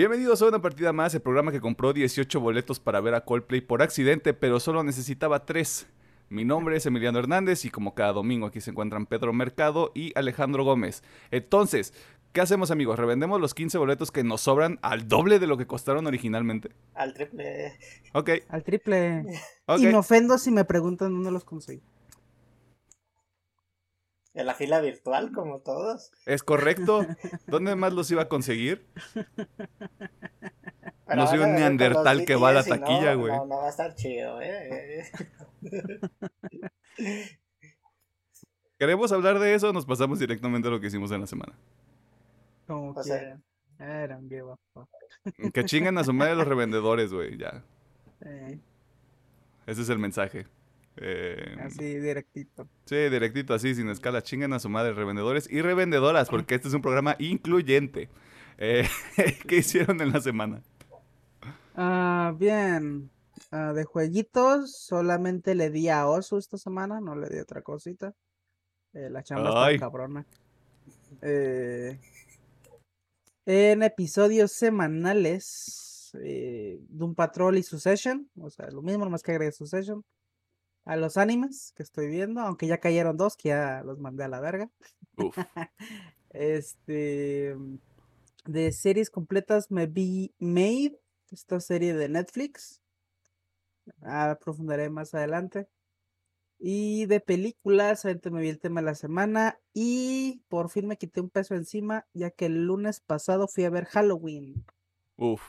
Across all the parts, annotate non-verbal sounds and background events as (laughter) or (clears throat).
Bienvenidos a una partida más, el programa que compró 18 boletos para ver a Coldplay por accidente, pero solo necesitaba 3. Mi nombre es Emiliano Hernández y como cada domingo aquí se encuentran Pedro Mercado y Alejandro Gómez. Entonces, ¿qué hacemos amigos? ¿Revendemos los 15 boletos que nos sobran al doble de lo que costaron originalmente? Al triple. Ok. Al triple. Y me ofendo si me preguntan dónde los conseguí. En la fila virtual, como todos. ¿Es correcto? ¿Dónde más los iba a conseguir? Pero No soy un neandertal que va a la taquilla, güey. No, no va a estar chido, eh. (laughs) ¿Queremos hablar de eso o nos pasamos directamente a lo que hicimos en la semana? Como O sea- quieran. Eran bien guapos. Que chingan a su madre los revendedores, güey, ya. Eh, Ese es el mensaje. Eh, así directito. Sí, directito, así, sin escala. Chingan a su madre, revendedores y revendedoras, porque este es un programa incluyente. Eh, (laughs) ¿Qué hicieron en la semana? Ah, bien. Ah, de jueguitos, solamente le di a Osu esta semana, no le di otra cosita. Eh, la chamba Ay. está cabrona. Eh, en episodios semanales, eh, Doom Patrol y Succession, o sea, lo mismo, nomás que agregué Succession. A los animes que estoy viendo, aunque ya cayeron dos, que ya los mandé a la verga. Uf. (laughs) Este. De series completas me vi Made, esta serie de Netflix. Ah, profundaré más adelante. Y de películas, ahorita me vi el tema de la semana. Y por fin me quité un peso encima, ya que el lunes pasado fui a ver Halloween. Uf.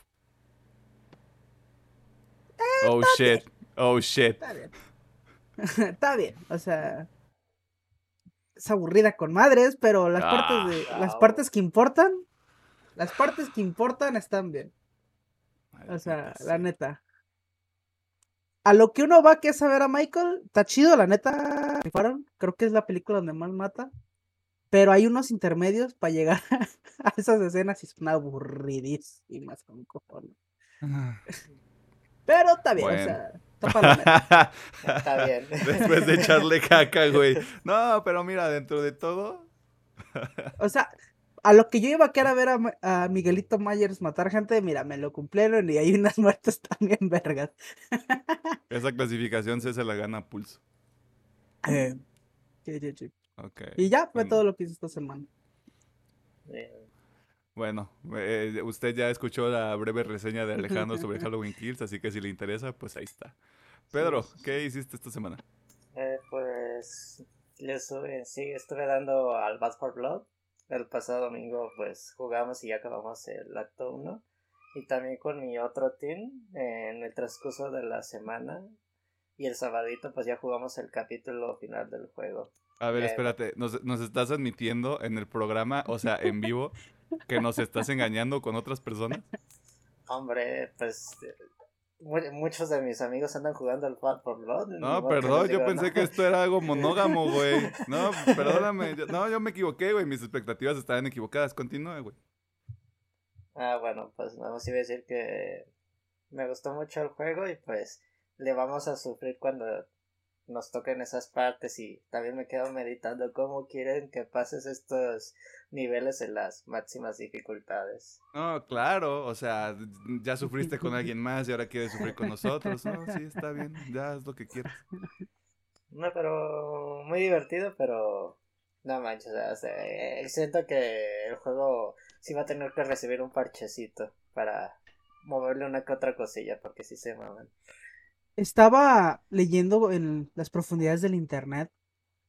Oh shit. Oh shit. Está bien. (laughs) Está bien, o sea. Es aburrida con madres, pero las partes de. Las Ah, partes que importan. Las partes que importan están bien. O sea, la neta. A lo que uno va que es a ver a Michael, está chido, la neta. Creo que es la película donde más mata. Pero hay unos intermedios para llegar (laughs) a esas escenas y son aburridísimas con cojones. (laughs) Pero está bien, Bueno. o sea, (laughs) está bien. Después de echarle caca, (laughs) güey. No, pero mira, dentro de todo. O sea, a lo que yo iba a querer ver a, a Miguelito Myers matar gente, mira, me lo cumplieron y hay unas muertes también vergas. (laughs) Esa clasificación se se la gana a pulso. Eh, sí, sí, sí. Ok. Y ya fue bueno. todo lo que hice esta semana. Eh, Bueno, eh, usted ya escuchó la breve reseña de Alejandro sobre (laughs) Halloween Kills, así que si le interesa, pues ahí está. Pedro, ¿qué hiciste esta semana? eh, pues sube, sí, estuve dando al Bad for Blood. El pasado domingo pues jugamos y ya acabamos el acto 1. Y también con mi otro team en el transcurso de la semana. Y el sabadito pues ya jugamos el capítulo final del juego. A ver, Eh, espérate, ¿nos, nos estás admitiendo en el programa, o sea, en vivo, que nos estás engañando con otras personas? Hombre, pues eh, mu- muchos de mis amigos andan jugando al Bad for Blood. No, perdón, yo pensé "No". que esto era algo (laughs) monógamo, güey. No, perdóname. yo- no, yo me equivoqué, güey. Mis expectativas estaban equivocadas. Continúe, güey. Ah, bueno, pues nada más iba a decir que me gustó mucho el juego y pues le vamos a sufrir cuando nos toquen esas partes y también me quedo meditando cómo quieren que pases estos niveles en las máximas dificultades. No, claro, o sea, ya sufriste con alguien más y ahora quieres sufrir con nosotros. No, sí, está bien, ya haz lo que quieras. No, pero muy divertido, pero no manches, o sea, o sea, eh, siento que el juego sí va a tener que recibir un parchecito para moverle una que otra cosilla porque sí se maman. Estaba leyendo en las profundidades del internet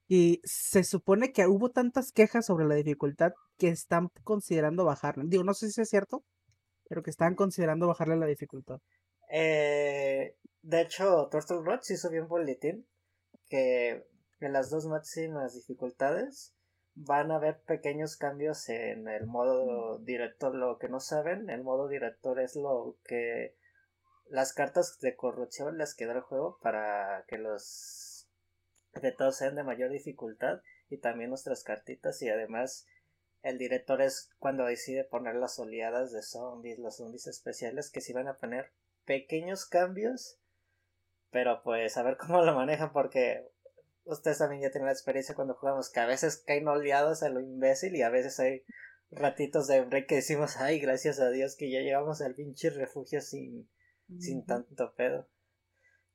y se supone que hubo tantas quejas sobre la dificultad que están considerando bajarla. Digo, no sé si es cierto, pero que están considerando bajarle la dificultad. Eh, de hecho, Turtle Rock sí subió un boletín que en las dos máximas dificultades van a haber pequeños cambios en el modo director. Lo que no saben, el modo director es lo que las cartas de corrupción les queda el juego para que los retos sean de mayor dificultad y también nuestras cartitas. Y además el director es cuando decide poner las oleadas de zombies, los zombies especiales que sí van a poner pequeños cambios, pero pues a ver cómo lo manejan porque ustedes también ya tienen la experiencia cuando jugamos que a veces caen oleadas a lo imbécil y a veces hay ratitos de break que decimos, ay, gracias a Dios que ya llegamos al pinche refugio sin, sin tanto pedo.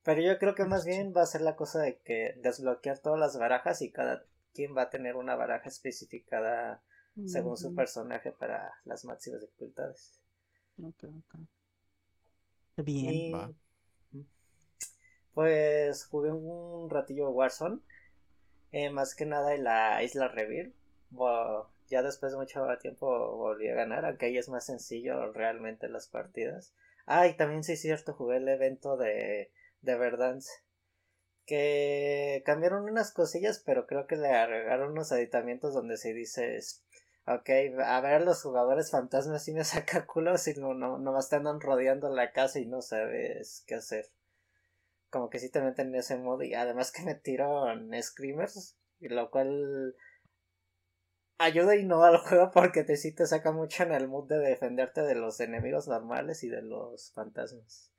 Pero yo creo que más bien va a ser la cosa de que desbloquear todas las barajas y cada quien va a tener una baraja especificada según su personaje para las máximas dificultades. Ok, ok. Bien. Pues jugué un ratillo Warzone. Eh, más que nada en la isla Revir. ya después de mucho tiempo volví a ganar, aunque ahí es más sencillo realmente las partidas. Ah, y también sí es cierto, jugué el evento de, de Verdance. Que cambiaron unas cosillas, pero creo que le agregaron unos aditamientos donde se dice Ok, a ver los jugadores fantasmas si me (laughs) saca culo si no, no, nomás te andan rodeando la casa y no sabes qué hacer. Como que sí te meten en ese modo y además que me tiran screamers, lo cual ayuda y no al (laughs) juego porque te sí te saca mucho en el mood de defenderte de los enemigos normales y de los fantasmas.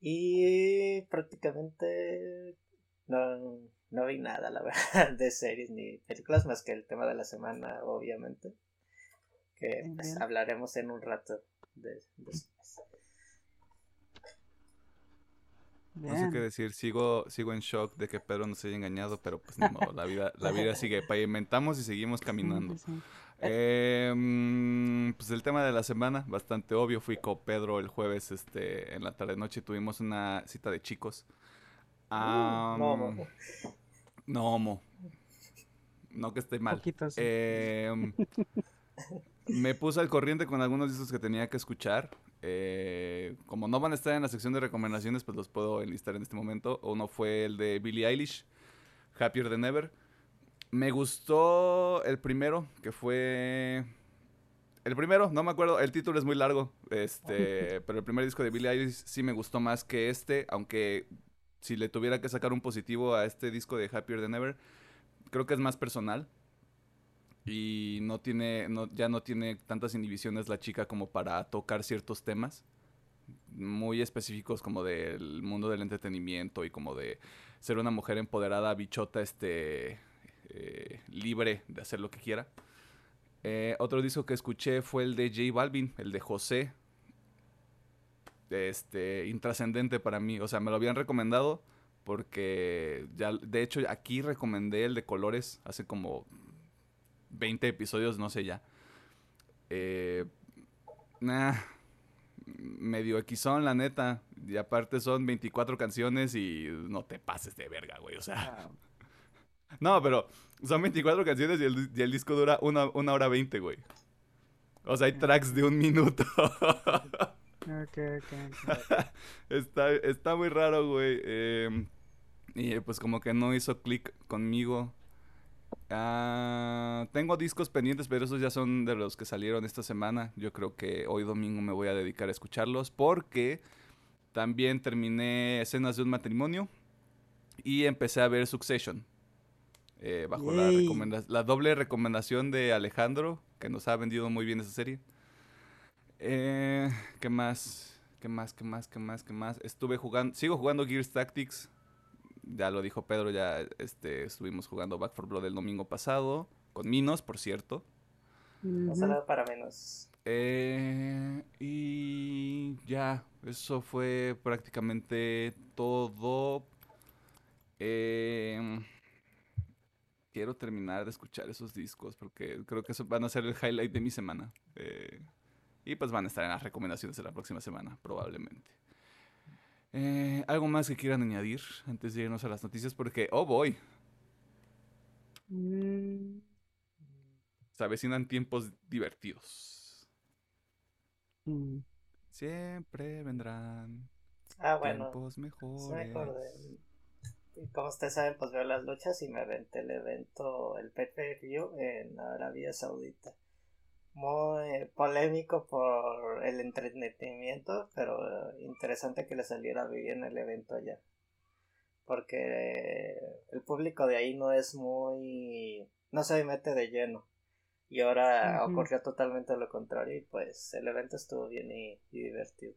Y prácticamente no, no vi nada, la (laughs) verdad, de series ni películas más que el tema de la semana, obviamente. Que pues, hablaremos en un rato de, No sé qué decir, sigo, sigo en shock de que Pedro nos haya engañado, pero pues no, la vida, la vida sigue, pavimentamos y seguimos caminando. Em, pues el tema de la semana, bastante obvio, fui con Pedro el jueves este, en la tarde noche, tuvimos una cita de chicos. No, no, No que esté mal. Em, (laughs) me puse al corriente con algunos discos que tenía que escuchar. Eh, como no van a estar en la sección de recomendaciones, pues los puedo enlistar en este momento. Uno fue el de Billie Eilish, Happier Than Ever. Me gustó el primero, que fue... El primero, no me acuerdo, el título es muy largo, este, (laughs) pero el primer disco de Billie Eilish sí me gustó más que este, aunque si le tuviera que sacar un positivo a este disco de Happier Than Ever, creo que es más personal. Y no tiene, no, ya no tiene tantas inhibiciones la chica como para tocar ciertos temas muy específicos como del mundo del entretenimiento y como de ser una mujer empoderada, bichota, este, eh, libre de hacer lo que quiera. Eh, otro disco que escuché fue el de J Balvin, el de José, este, intrascendente para mí. O sea, me lo habían recomendado porque ya, de hecho, aquí recomendé el de colores hace como 20 episodios, no sé ya. Eh, medio equisón, la neta. Y aparte son 24 canciones y no te pases de verga, güey. O sea. (laughs) No, pero son 24 canciones y el, disco dura una, una hora 20, güey. O sea, hay tracks de un minuto. (laughs) está, está muy raro, güey. Em, y pues como que no hizo clic conmigo. Ah, tengo discos pendientes, pero esos ya son de los que salieron esta semana. Yo creo que hoy domingo me voy a dedicar a escucharlos porque también terminé escenas de un matrimonio y empecé a ver Succession. Eh, bajo la, la doble recomendación de Alejandro, que nos ha vendido muy bien esa serie. Eh, ¿Qué más? ¿Qué más? ¿Qué más? ¿Qué más? ¿Qué más? Estuve jugando, sigo jugando Gears Tactics. Ya lo dijo Pedro, ya este, estuvimos jugando Back 4 Blood el domingo pasado. Con Minos, por cierto. No nada para menos. Eh, y ya, eso fue prácticamente todo. Eh, quiero terminar de escuchar esos discos porque creo que eso van a ser el highlight de mi semana. Eh, y pues van a estar en las recomendaciones de la próxima semana, probablemente. Eh, ¿Algo más que quieran añadir antes de irnos a las noticias? Porque, oh voy. Mm. Se avecinan tiempos divertidos. Mm. Siempre vendrán ah, tiempos mejores. como ustedes saben, pues veo las luchas y me aventé el evento, el PP View en Arabia Saudita muy polémico por el entretenimiento, pero interesante que le saliera bien el evento allá. Porque el público de ahí no es muy... no se mete de lleno. Y ahora ocurrió totalmente lo contrario y pues el evento estuvo bien y, divertido.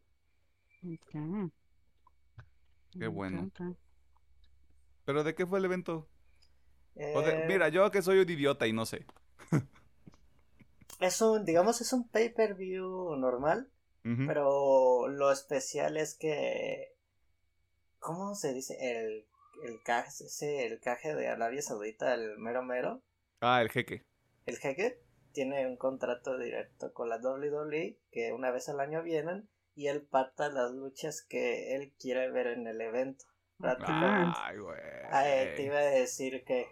Qué bueno. ¿Pero de qué fue el evento? Eh, mira, yo que soy un idiota y no sé. Es un, digamos, es un pay-per-view normal, pero lo especial es que, ¿cómo se dice? El, el caje, ese, el caje de Arabia Saudita, el mero mero, Ah, el jeque. el jeque, tiene un contrato directo con la WWE que una vez al año vienen y él pacta las luchas que él quiere ver en el evento. Prácticamente. Ay, güey. Ah, eh, te iba a decir que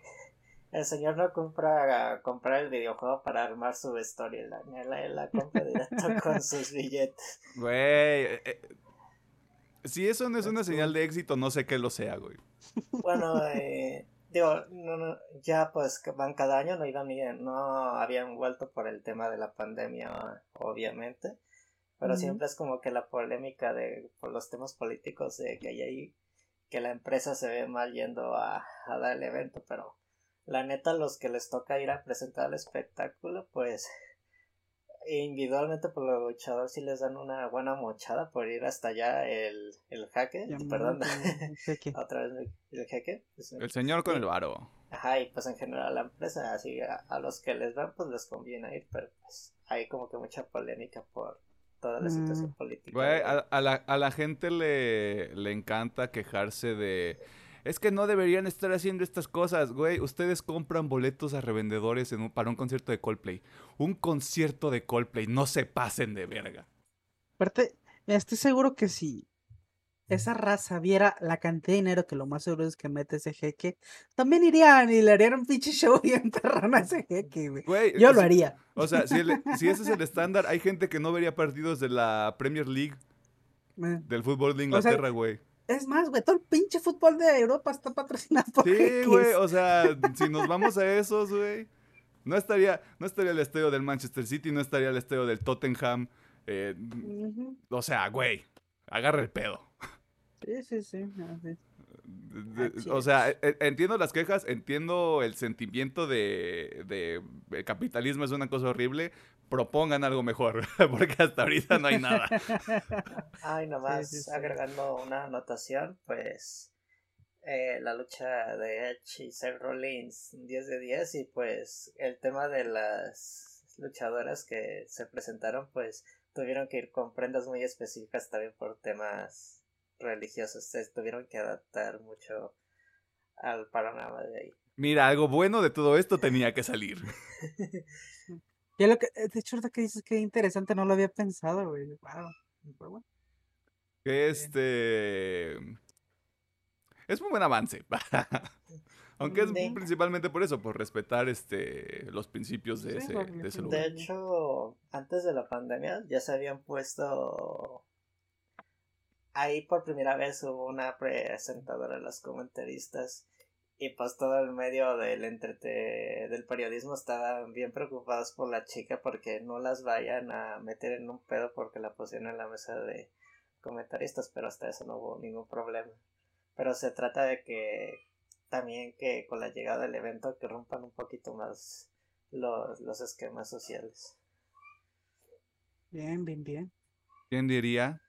el señor no compra comprar el videojuego para armar su storyline, él, él la compra directo (laughs) con sus billetes. Güey. eh, eh, si eso no es una señal de éxito, no sé qué lo sea, güey. Bueno, (laughs) eh, digo, no, no, ya pues van cada año, no iban ni- no habían vuelto por el tema de la pandemia, obviamente, pero siempre es como que la polémica de por los temas políticos de que hay ahí, que la empresa se ve mal yendo a, a dar el evento, pero la neta los que les toca ir a presentar el espectáculo, pues individualmente por los luchadores sí les dan una buena mochada por ir hasta allá el, el jaque, perdón, Llamante, (laughs) jeque. otra vez el jeque. pues, El señor con el varo. Ajá, y pues en general la empresa, así a, a los que les van, pues les conviene ir, pero pues hay como que mucha polémica por toda la situación Mm. política. Güey, a, a la, a la gente le, le encanta quejarse de... Es que no deberían estar haciendo estas cosas, güey. Ustedes compran boletos a revendedores en un- para un concierto de Coldplay. Un concierto de Coldplay. No se pasen de verga. Aparte, estoy seguro que si esa raza viera la cantidad de dinero que lo más seguro es que mete ese jeque, también irían y le harían un pinche show bien (laughs) perrón a ese jeque, güey. Güey, Yo lo haría. O sea, si, el- si ese es el estándar, hay gente que no vería partidos de la Premier League, (laughs) Eh, del fútbol de O sea, Inglaterra, güey. Es más, güey, todo el pinche fútbol de Europa está patrocinado (laughs) por Sí, güey, o sea, si nos vamos a esos, güey. No estaría, no estaría el estadio del Manchester City, no estaría el estadio del Tottenham. eh, o sea, güey, agarra el pedo. Sí, sí, sí. así. O sea, e- e- entiendo las quejas, entiendo el sentimiento de, de el capitalismo es una cosa horrible. Propongan algo mejor, (laughs) porque hasta ahorita no hay nada. (laughs) Ay, nomás sí, sí. agregando una anotación, pues eh, la lucha de Edge y Seth Rollins 10 de 10 y pues el tema de las luchadoras que se presentaron pues tuvieron que ir con prendas muy específicas también por temas religiosos, se tuvieron que adaptar mucho al panorama de ahí. Mira, algo bueno de todo esto tenía que salir. (laughs) Y es lo que, de hecho, ahorita que dices que interesante, no lo había pensado, güey. Wow. Este. Es un buen avance. (laughs) Aunque es principalmente por eso, por respetar este los principios de Sí, ese, de ese lugar. De hecho, antes de la pandemia ya se habían puesto. Ahí por primera vez hubo una presentadora de los comentaristas. Y pues todo el medio del entrete del periodismo estaban bien preocupados por la chica porque no las vayan a meter en un pedo porque la pusieron en la mesa de comentaristas, pero hasta eso no hubo ningún problema. Pero se trata de que también que con la llegada del evento que rompan un poquito más los, los esquemas sociales. Bien, bien, bien. ¿Quién diría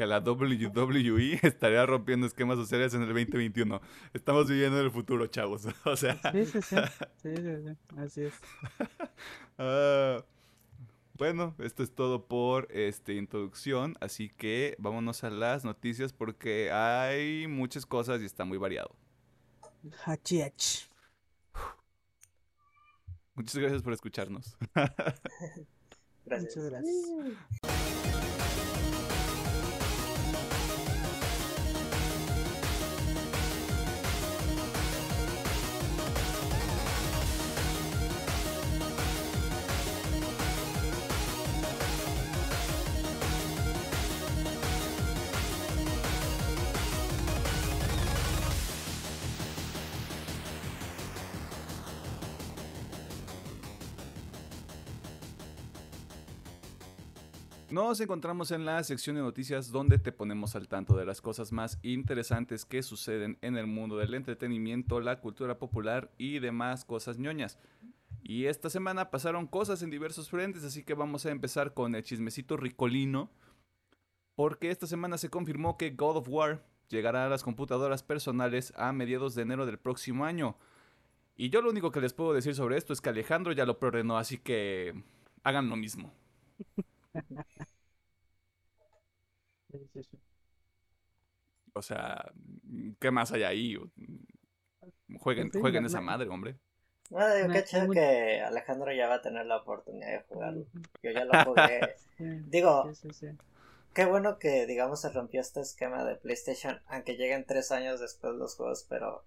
que la WWE (laughs) estaría rompiendo esquemas sociales en el 2021? Estamos viviendo en el futuro, chavos. (laughs) O sea. Sí, sí, sí. (laughs) Sí, sí, sí. Así es. ah, bueno, esto es todo por esta introducción, así que vámonos a las noticias porque hay muchas cosas y está muy variado. Hachi, hachi. Muchas gracias por escucharnos. Gracias. Muchas gracias. Nos encontramos en la sección de noticias donde te ponemos al tanto de las cosas más interesantes que suceden en el mundo del entretenimiento, la cultura popular y demás cosas ñoñas. Y esta semana pasaron cosas en diversos frentes, así que vamos a empezar con el chismecito ricolino. Porque esta semana se confirmó que God of War llegará a las computadoras personales a mediados de enero del próximo año. Y yo lo único que les puedo decir sobre esto es que Alejandro ya lo preordenó, así que hagan lo mismo. (laughs) O sea, ¿qué más hay ahí? Jueguen, jueguen esa madre, hombre. No, digo, qué chido que Alejandro ya va a tener la oportunidad de jugarlo. Yo ya lo (laughs) jugué. digo, qué bueno que, digamos, se rompió este esquema de PlayStation, aunque lleguen tres años después los juegos, pero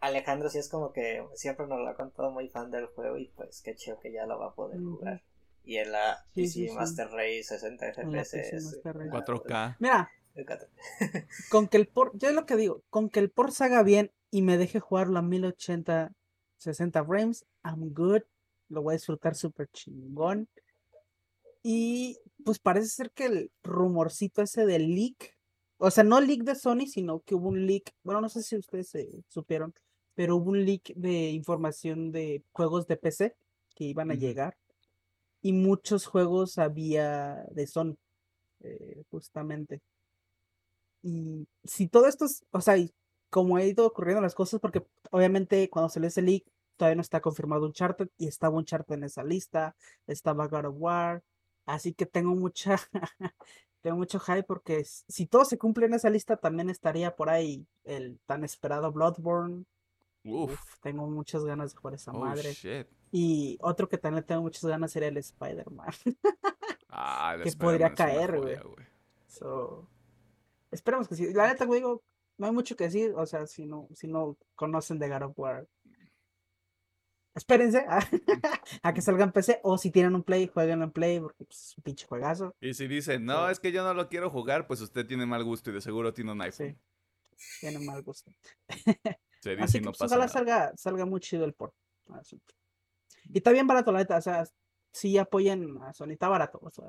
Alejandro sí es como que siempre nos lo ha contado muy fan del juego y pues qué chido que ya lo va a poder jugar. Y en la PC Master Race 60 FPS. 4K. Mira, (laughs) con que el port, yo es lo que digo, con que el port se haga bien y me deje jugarlo a 1080, 60 frames, I'm good. Lo voy a disfrutar súper chingón. Y pues parece ser que el rumorcito ese del leak, o sea, no leak de Sony, sino que hubo un leak, bueno, no sé si ustedes se supieron, pero hubo un leak de información de juegos de PC que iban a llegar y muchos juegos había de Sony, eh, justamente. Y si todo esto es, o sea, como ha ido ocurriendo las cosas, porque obviamente cuando se lee ese leak todavía no está confirmado un charter y estaba un charter en esa lista, estaba God of War, así que tengo mucha, (laughs) tengo mucho hype porque si todo se cumple en esa lista también estaría por ahí el tan esperado Bloodborne. Uf. tengo muchas ganas de jugar esa oh, madre. Y otro que también tengo muchas ganas sería el Spider-Man. ah, (laughs) que podría caer, güey. So, Esperemos que sí. La neta, güey, no hay mucho que decir. O sea, si no, si no conocen de God of War, espérense a, (laughs) que salga en PC. O si tienen un Play, jueguen en Play, porque pues, es un pinche juegazo. Y si dicen, no, es que yo no lo quiero jugar, pues usted tiene mal gusto y de seguro tiene un iPhone. Sí, tiene mal gusto. (laughs) Así que pues, ojalá salga, salga muy chido el port. Y está bien barato, la neta. O sea, si apoyen a Sony, está barato. O sea,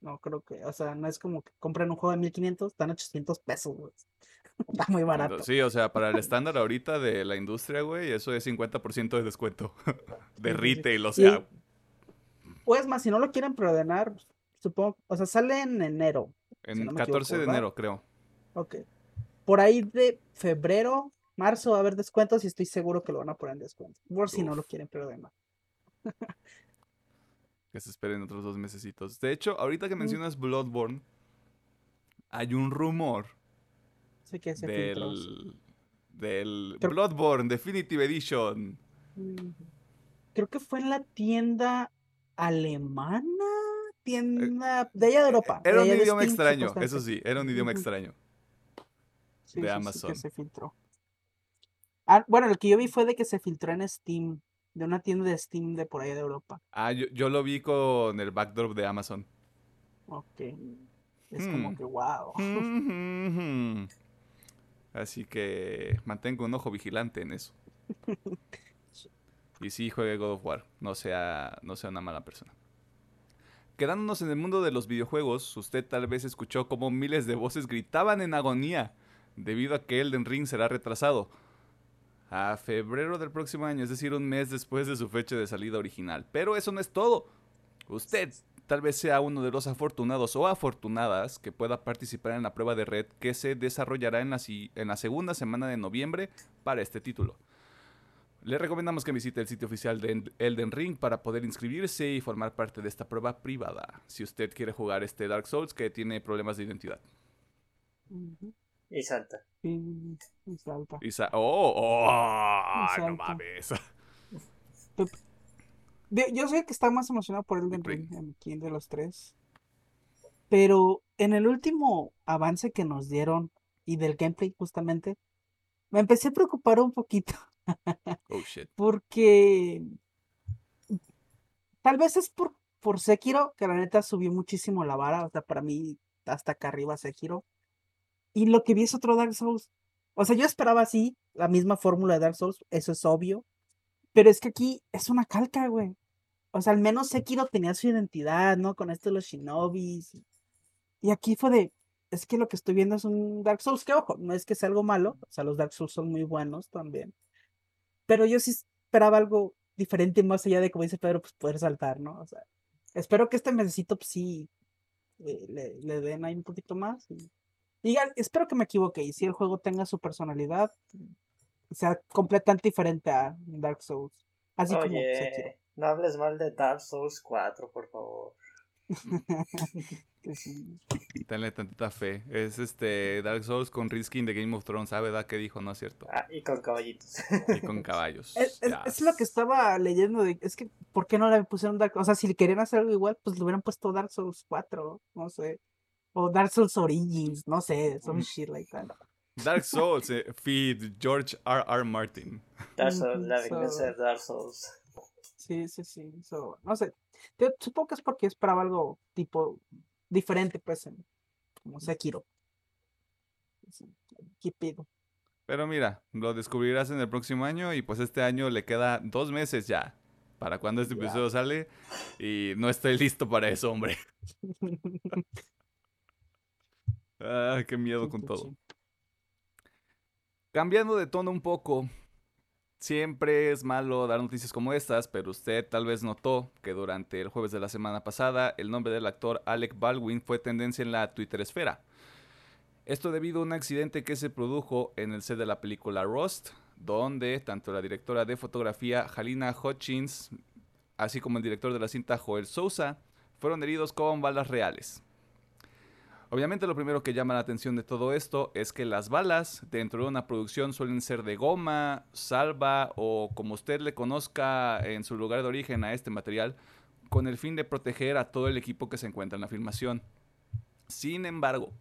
no creo que, o sea, no es como que compren un juego de 1500, están 800 pesos, güey. (laughs) Está muy barato. Sí, o sea, para el estándar (laughs) ahorita de la industria, güey, eso es 50% de descuento. (laughs) de retail, o sea. pues más, si no lo quieren preordenar, supongo, o sea, sale en enero. En 14 de enero, creo. Ok. Por ahí de febrero, marzo va a haber descuentos y estoy seguro que lo van a poner en descuento. Por si no lo quieren preordenar. que se esperen otros dos mesecitos. De hecho, ahorita que mencionas Bloodborne, hay un rumor que del, del Bloodborne Definitive Edition. Creo que fue en la tienda alemana, tienda de allá de Europa. Era un idioma extraño, eso sí, era un idioma extraño. de Amazon. se filtró. Ah, bueno, el que yo vi fue de que se filtró en Steam de una tienda de Steam de por ahí de Europa. Ah, yo, yo lo vi con el backdrop de Amazon. Ok. Es como hmm. que wow. Así que mantengo un ojo vigilante en eso. (laughs) y sí, juegue God of War. No sea, no sea una mala persona. Quedándonos en el mundo de los videojuegos, usted tal vez escuchó cómo miles de voces gritaban en agonía debido a que Elden Ring será retrasado a febrero del próximo año, es decir, un mes después de su fecha de salida original. Pero eso no es todo. Usted tal vez sea uno de los afortunados o afortunadas que pueda participar en la prueba de red que se desarrollará en la, segunda semana de noviembre para este título. Le recomendamos que visite el sitio oficial de Elden Ring para poder inscribirse y formar parte de esta prueba privada, si usted quiere jugar este Dark Souls que tiene problemas de identidad. Y salta. Y, salta. Y oh, oh no mames. (laughs) Yo sé que está más emocionado por el Ring aquí de los tres. Pero en el último avance que nos dieron y del gameplay justamente, me empecé a preocupar un poquito. oh (laughs) shit. Porque tal vez es por, por Sekiro, que la neta subió muchísimo la vara. O sea, para mí, hasta acá arriba Sekiro. Y lo que vi es otro Dark Souls. O sea, yo esperaba así, la misma fórmula de Dark Souls, eso es obvio. Pero es que aquí es una calca, güey. O sea, al menos Sekiro tenía su identidad, ¿no? Con esto de los shinobis. Y aquí fue de, es que lo que estoy viendo es un Dark Souls, que ojo, no es que sea algo malo, o sea, los Dark Souls son muy buenos también. Pero yo sí esperaba algo diferente más allá de, como dice Pedro, pues poder saltar, ¿no? O sea, espero que este mesecito, pues sí, eh, le, den ahí un poquito más. Y, espero que me equivoque y si el juego tenga su personalidad, sea completamente diferente a Dark Souls. Así como Sekiro. No hables mal de Dark Souls 4, por favor. (laughs) que sí. Tenle tantita fe. Es este Dark Souls con Riskin de Game of Thrones. ¿Sabe da qué dijo? No es cierto. Ah, y con caballitos. Y con (laughs) caballos. Es, es- Ya. es lo que estaba leyendo. de- es que, ¿por qué no le pusieron Dark O sea, si querían hacer algo igual, pues le hubieran puesto Dark Souls 4. No sé. O Dark Souls Origins. No sé. Mm. Some shit like that. Dark (laughs) Souls, eh, feed George R. R. Martin. Dark Souls, la venganza de Dark Souls. Sí, sí, sí. so, no sé. Yo supongo que es porque esperaba algo tipo diferente, pues, en- como Sekiro. ¿Qué pedo? Pero mira, lo descubrirás en el próximo año y pues este año le queda dos meses ya para cuando este episodio sale y no estoy listo para eso, hombre. (laughs) (laughs) Ah, qué miedo con todo. Cambiando de tono un poco, siempre es malo dar noticias como estas, pero usted tal vez notó que durante el jueves de la semana pasada el nombre del actor Alec Baldwin fue tendencia en la Twitter esfera. Esto debido a un accidente que se produjo en el set de la película Rust, donde tanto la directora de fotografía Halina Hutchins, así como el director de la cinta Joel Sousa, fueron heridos con balas reales. Obviamente lo primero que llama la atención de todo esto es que las balas dentro de una producción suelen ser de goma, salva o como usted le conozca en su lugar de origen a este material, con el fin de proteger a todo el equipo que se encuentra en la filmación. Sin embargo,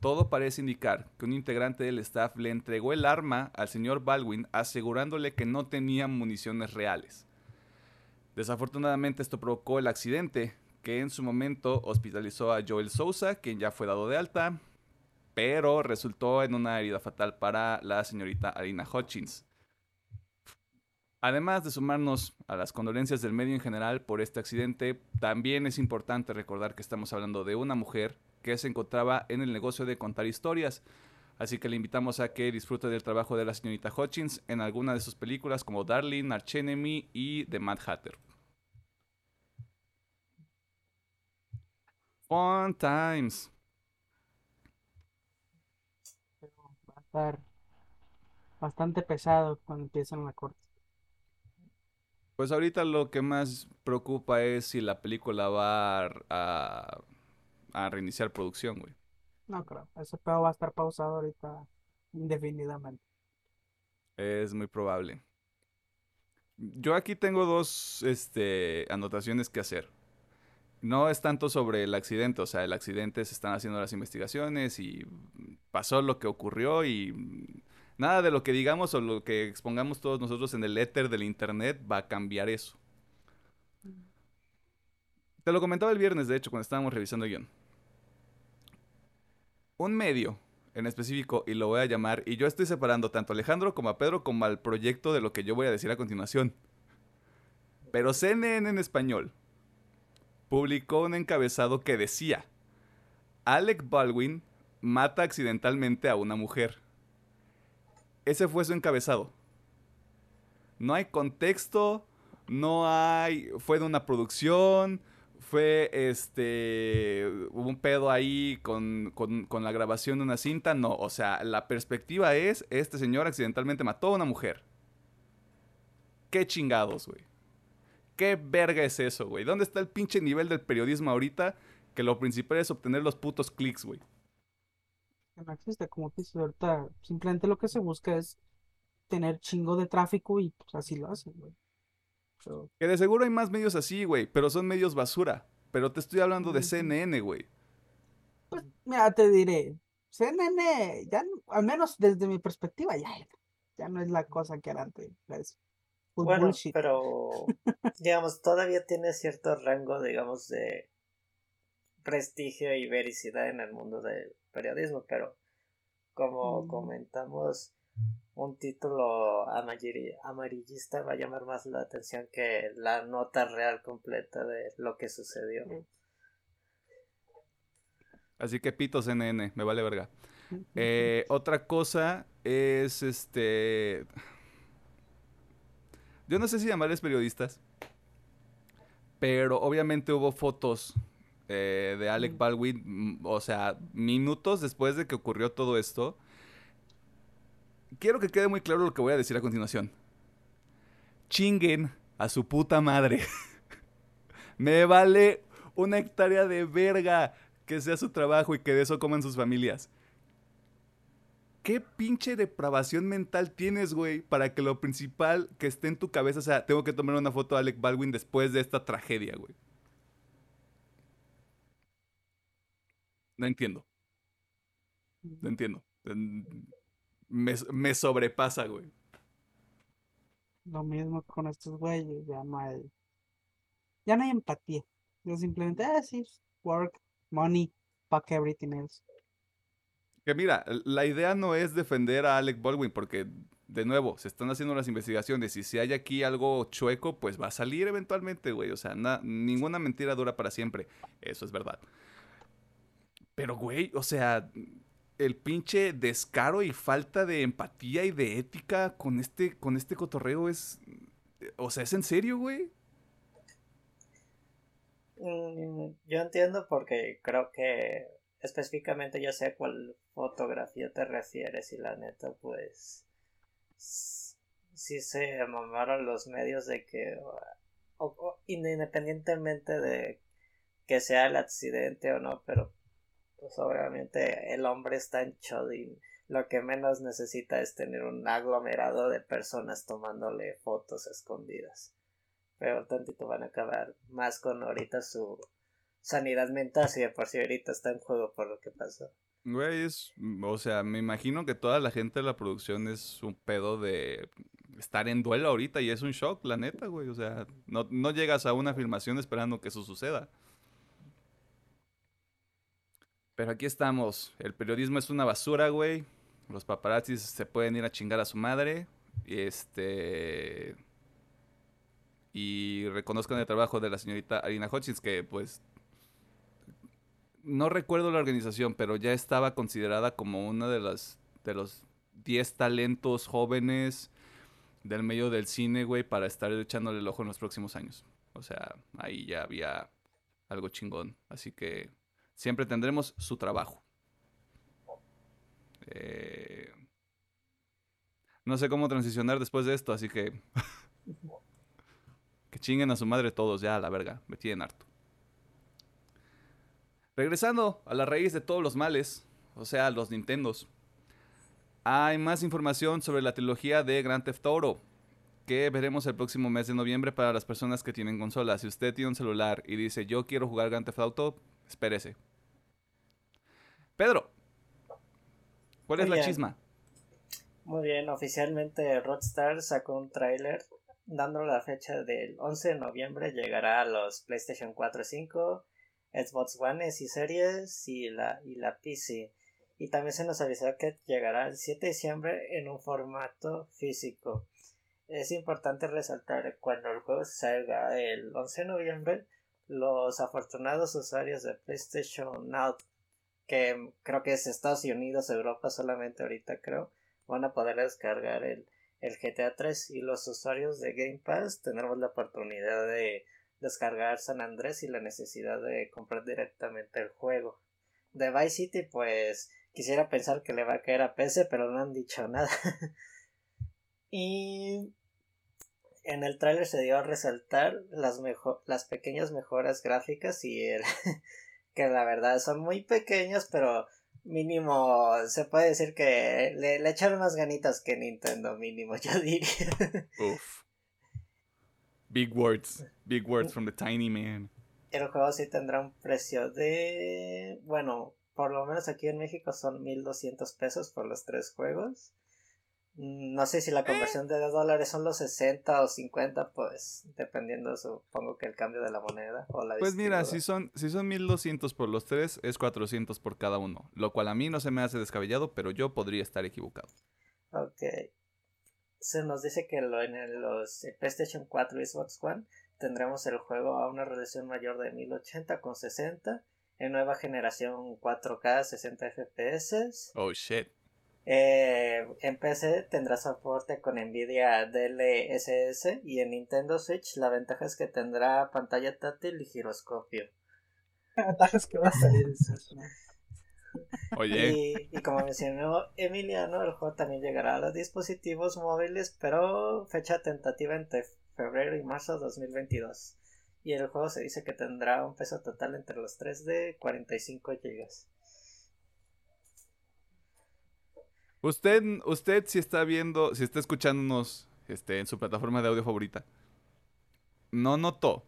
todo parece indicar que un integrante del staff le entregó el arma al señor Baldwin asegurándole que no tenía municiones reales. Desafortunadamente esto provocó el accidente, que en su momento hospitalizó a Joel Sousa, quien ya fue dado de alta, pero resultó en una herida fatal para la señorita Alina Hutchins. Además de sumarnos a las condolencias del medio en general por este accidente, también es importante recordar que estamos hablando de una mujer que se encontraba en el negocio de contar historias. Así que le invitamos a que disfrute del trabajo de la señorita Hutchins en alguna de sus películas como Darling, Arch Enemy y The Mad Hatter. Fun times. Pero va a estar bastante pesado cuando empiezan la corte. Pues ahorita lo que más preocupa es si la película va a, a- a reiniciar producción, güey. No creo. Ese pedo va a estar pausado ahorita indefinidamente. Es muy probable. Yo aquí tengo dos este, anotaciones que hacer. No es tanto sobre el accidente, o sea, el accidente se están haciendo las investigaciones y pasó lo que ocurrió y nada de lo que digamos o lo que expongamos todos nosotros en el éter del internet va a cambiar eso. Te lo comentaba el viernes, de hecho, cuando estábamos revisando el guion. Un medio en específico, y lo voy a llamar, y yo estoy separando tanto a Alejandro como a Pedro como al proyecto de lo que yo voy a decir a continuación. Pero CNN en español publicó un encabezado que decía, Alec Baldwin mata accidentalmente a una mujer. Ese fue su encabezado. No hay contexto, no hay... fue de una producción, fue este... hubo un pedo ahí con, con, con la grabación de una cinta, no, o sea, la perspectiva es, este señor accidentalmente mató a una mujer. Qué chingados, güey. ¿Qué verga es eso, güey? ¿Dónde está el pinche nivel del periodismo ahorita? Que lo principal es obtener los putos clics, güey. No existe, como que ahorita, simplemente lo que se busca es tener chingo de tráfico y pues así lo hacen, güey. Que de seguro hay más medios así, güey, pero son medios basura. Pero te estoy hablando de. CNN, güey. pues mira, te diré, CNN, ya, al menos desde mi perspectiva, ya, ya no es la cosa que era antes. Bueno, bullshit. pero (laughs) digamos, todavía tiene cierto rango, digamos, de prestigio y vericidad en el mundo del periodismo, pero como Mm. comentamos, un título amarillista va a llamar más la atención que la nota real completa de lo que sucedió. Así que pito CNN, me vale verga. Eh, otra cosa es este. Yo no sé si llamarles periodistas, pero obviamente hubo fotos eh, de Alec Mm. Baldwin, mm, o sea, minutos después de que ocurrió todo esto. Quiero que quede muy claro lo que voy a decir a continuación. Chinguen a su puta madre. (laughs) Me vale una hectárea de verga que sea su trabajo y que de eso coman sus familias. ¿Qué pinche depravación mental tienes, güey, para que lo principal que esté en tu cabeza sea, tengo que tomar una foto de Alec Baldwin después de esta tragedia, güey? No entiendo. No entiendo. Me, sobrepasa, güey. Lo mismo con estos güeyes, ya no hay. Ya no hay empatía. Yo simplemente, ah, sí, work, money, fuck everything else. Que mira, la idea no es defender a Alec Baldwin, porque de nuevo, se están haciendo las investigaciones y si hay aquí algo chueco, pues va a salir eventualmente, güey. O sea, ninguna mentira dura para siempre. Eso es verdad. Pero, güey, o sea, el pinche descaro y falta de empatía y de ética con este, con este cotorreo es. O sea, ¿es en serio, güey? Mm, yo entiendo porque creo que específicamente yo sé a cuál fotografía te refieres y la neta, pues. Sí se mamaron los medios de que. independientemente de que sea el accidente o no, pero pues obviamente el hombre está en y lo que menos necesita es tener un aglomerado de personas tomándole fotos escondidas. Pero tantito van a acabar más con ahorita su sanidad mental, si de por sí ahorita está en juego por lo que pasó. Güey, es, o sea, me imagino que toda la gente de la producción es un pedo de estar en duelo ahorita y es un shock, la neta, güey. O sea, no, no llegas a una filmación esperando que eso suceda. Pero aquí estamos. El periodismo es una basura, güey. Los paparazzis se pueden ir a chingar a su madre. Este. Y reconozcan el trabajo de la señorita Arina Hutchins, que pues. No recuerdo la organización, pero ya estaba considerada como una de las. de los 10 talentos jóvenes del medio del cine, güey, para estar echándole el ojo en los próximos años. O sea, ahí ya había algo chingón. Así que siempre tendremos su trabajo. Eh, no sé cómo transicionar después de esto, así que... (laughs) que chinguen a su madre todos ya, a la verga. Me tienen harto. Regresando a la raíz de todos los males, o sea, los Nintendos. Hay más información sobre la trilogía de Grand Theft Auto que veremos el próximo mes de noviembre para las personas que tienen consolas. Si usted tiene un celular y dice yo quiero jugar Grand Theft Auto, espérese. Pedro, ¿cuál es la chisma? Muy bien, oficialmente Rockstar sacó un tráiler dando la fecha del 11 de noviembre llegará a los PlayStation 4 y 5, Xbox One y series y la, y la PC. Y también se nos avisó que llegará el 7 de diciembre en un formato físico. Es importante resaltar cuando el juego salga el 11 de noviembre, los afortunados usuarios de PlayStation Now que creo que es Estados Unidos, Europa solamente ahorita creo, van a poder descargar el, el GTA 3 y los usuarios de Game Pass tendremos la oportunidad de descargar San Andrés y la necesidad de comprar directamente el juego. De Vice City pues quisiera pensar que le va a caer a PC pero no han dicho nada. (laughs) y en el tráiler se dio a resaltar las, las pequeñas mejoras gráficas y el (laughs) que la verdad son muy pequeños, pero mínimo se puede decir que le, le echaron más ganitas que Nintendo, mínimo, (laughs) yo diría. Uf. Big words, big words from the tiny man. El juego sí tendrá un precio de, bueno, por lo menos aquí en México son 1200 pesos por los tres juegos. No sé si la eh. conversión de dólares son los 60 o 50, pues dependiendo, supongo que el cambio de la moneda o la Pues mira, si son, si son 1200 por los tres, es 400 por cada uno. Lo cual a mí no se me hace descabellado, pero yo podría estar equivocado. Ok. Se nos dice que lo, en los PlayStation 4 y Xbox One tendremos el juego a una resolución mayor de 1080 con 60 en nueva generación 4K 60 FPS. Oh shit. Eh, en PC tendrá soporte con Nvidia DLSS y en Nintendo Switch la ventaja es que tendrá pantalla táctil y giroscopio. Ventajas que va a salir Oye. Y, como mencionó Emiliano, el juego también llegará a los dispositivos móviles, pero fecha tentativa entre febrero y marzo de 2022. Y el juego se dice que tendrá un peso total entre los 3 de 45 GB. Usted, usted si está viendo, si está escuchándonos este, en su plataforma de audio favorita, no notó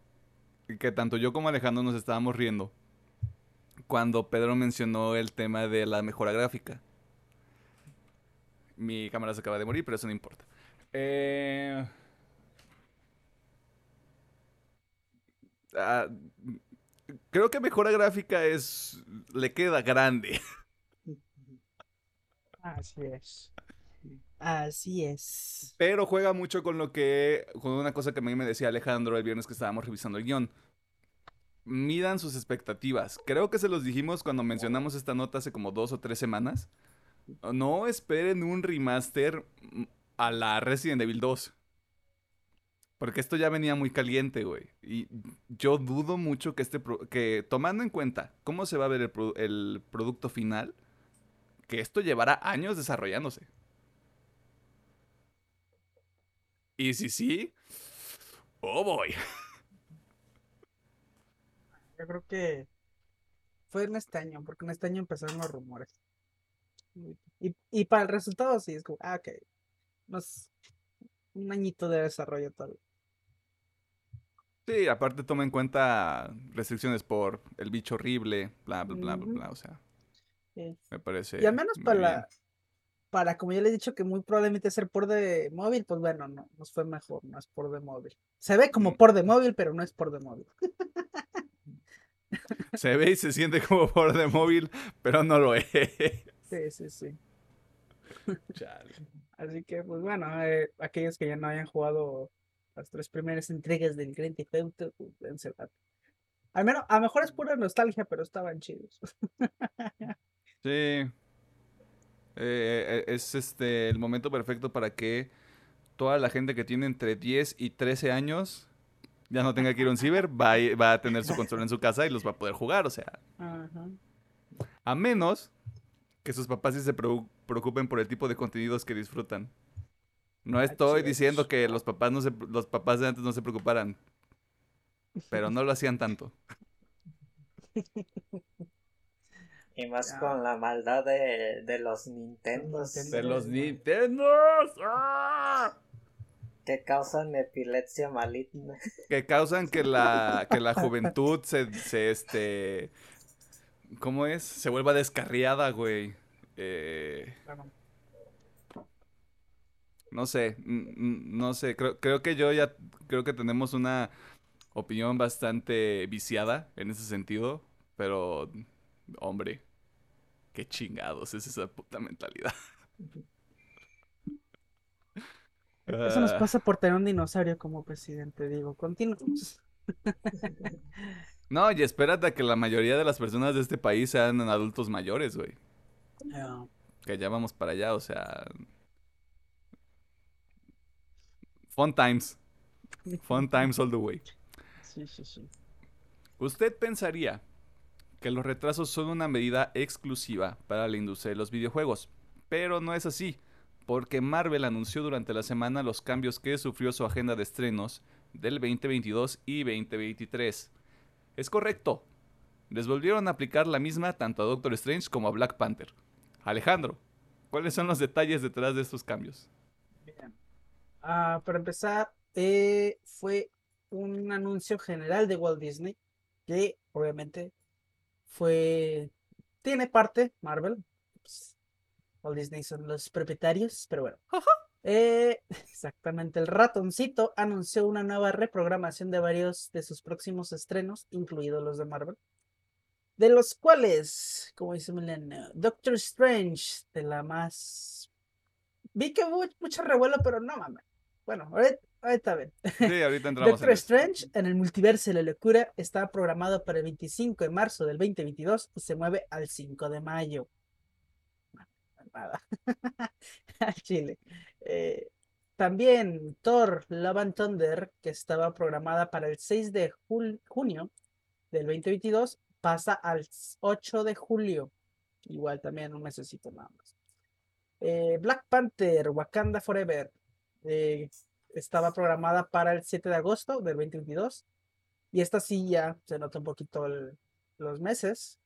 que tanto yo como Alejandro nos estábamos riendo cuando Pedro mencionó el tema de la mejora gráfica. Mi cámara se acaba de morir, pero eso no importa. Eh... Ah, creo que mejora gráfica es. le queda grande. Así es. Así es. Pero juega mucho con lo que. con una cosa que a mí me decía Alejandro el viernes que estábamos revisando el guion. Midan sus expectativas. Creo que se los dijimos cuando mencionamos esta nota hace como dos o tres semanas. No esperen un remaster a la Resident Evil 2. Porque esto ya venía muy caliente, güey. Y yo dudo mucho que este. que tomando en cuenta cómo se va a ver el, el producto final, que esto llevará años desarrollándose. Y si sí, oh boy. (laughs) Yo creo que fue en este año, porque en este año empezaron los rumores. Y, y para el resultado sí, es como, ah, ok. Más un añito de desarrollo tal. Sí, aparte toma en cuenta restricciones por el bicho horrible, bla, bla, bla, bla, bla, o sea. Me parece. Y al menos para, para, como ya le he dicho, que muy probablemente ser por de móvil, pues bueno, no, nos fue mejor, no es por de móvil. Se ve como mm. por de móvil, pero no es por de móvil. (laughs) Se ve y se siente como por de móvil, pero no lo es. Sí, sí, sí. Así que, pues bueno, eh, aquellos que ya no hayan jugado las tres primeras entregas del Grand Theft Auto, pues, Al menos, a lo mejor es pura nostalgia, pero estaban chidos. (laughs) Sí. Eh, eh, es este el momento perfecto para que toda la gente que tiene entre 10 y 13 años ya no tenga que ir a un ciber, va a, va a tener su control en su casa y los va a poder jugar, o sea. A menos que sus papás sí se preocupen por el tipo de contenidos que disfrutan. No estoy diciendo que los papás no se, los papás de antes no se preocuparan, pero no lo hacían tanto. Y más con la maldad de, de los Nintendos. De los Nintendos. ¡Ah! Que causan epilepsia maligna. (laughs) Que causan que la, que la (laughs) juventud se, se, este... ¿Cómo es? Se vuelva descarriada, güey. Eh... No sé, no sé, creo, creo que yo ya, creo que tenemos una opinión bastante viciada en ese sentido, pero, hombre, qué chingados es esa puta mentalidad. Eso nos ah. pasa por tener un dinosaurio como presidente, digo. Continuamos. No, y espérate a que la mayoría de las personas de este país sean adultos mayores, güey. Que ya vamos para allá, o sea. Fun times. Fun times all the way. Sí, sí, sí. ¿Usted pensaría que los retrasos son una medida exclusiva para la industria de los videojuegos. Pero no es así, porque Marvel anunció durante la semana los cambios que sufrió su agenda de estrenos del 2022 y 2023. Es correcto, les volvieron a aplicar la misma tanto a Doctor Strange como a Black Panther. Alejandro, ¿cuáles son los detalles detrás de estos cambios? Bien. Ah, para empezar, eh, fue un anuncio general de Walt Disney que obviamente fue. Tiene parte Marvel. Pues, Walt Disney son los propietarios, pero bueno. Eh, exactamente, el ratoncito anunció una nueva reprogramación de varios de sus próximos estrenos, incluidos los de Marvel. De los cuales, como dice Milena, Doctor Strange, de la más. Vi que hubo mucho revuelo, pero no mames. Bueno, Ahí está bien. Sí, ahorita (laughs) entramos. Doctor Strange en el multiverso de la locura está programado para el 25 de marzo del 2022 y se mueve al 5 de mayo. Nada. (laughs) al Chile. Eh, también Thor Love and Thunder, que estaba programada para el 6 de junio del 2022, pasa al 8 de julio. Igual también un mesecito nada más. Eh, Black Panther, Wakanda Forever. Eh, estaba programada para el 7 de agosto del 2022. Y esta sí ya se nota un poquito los meses.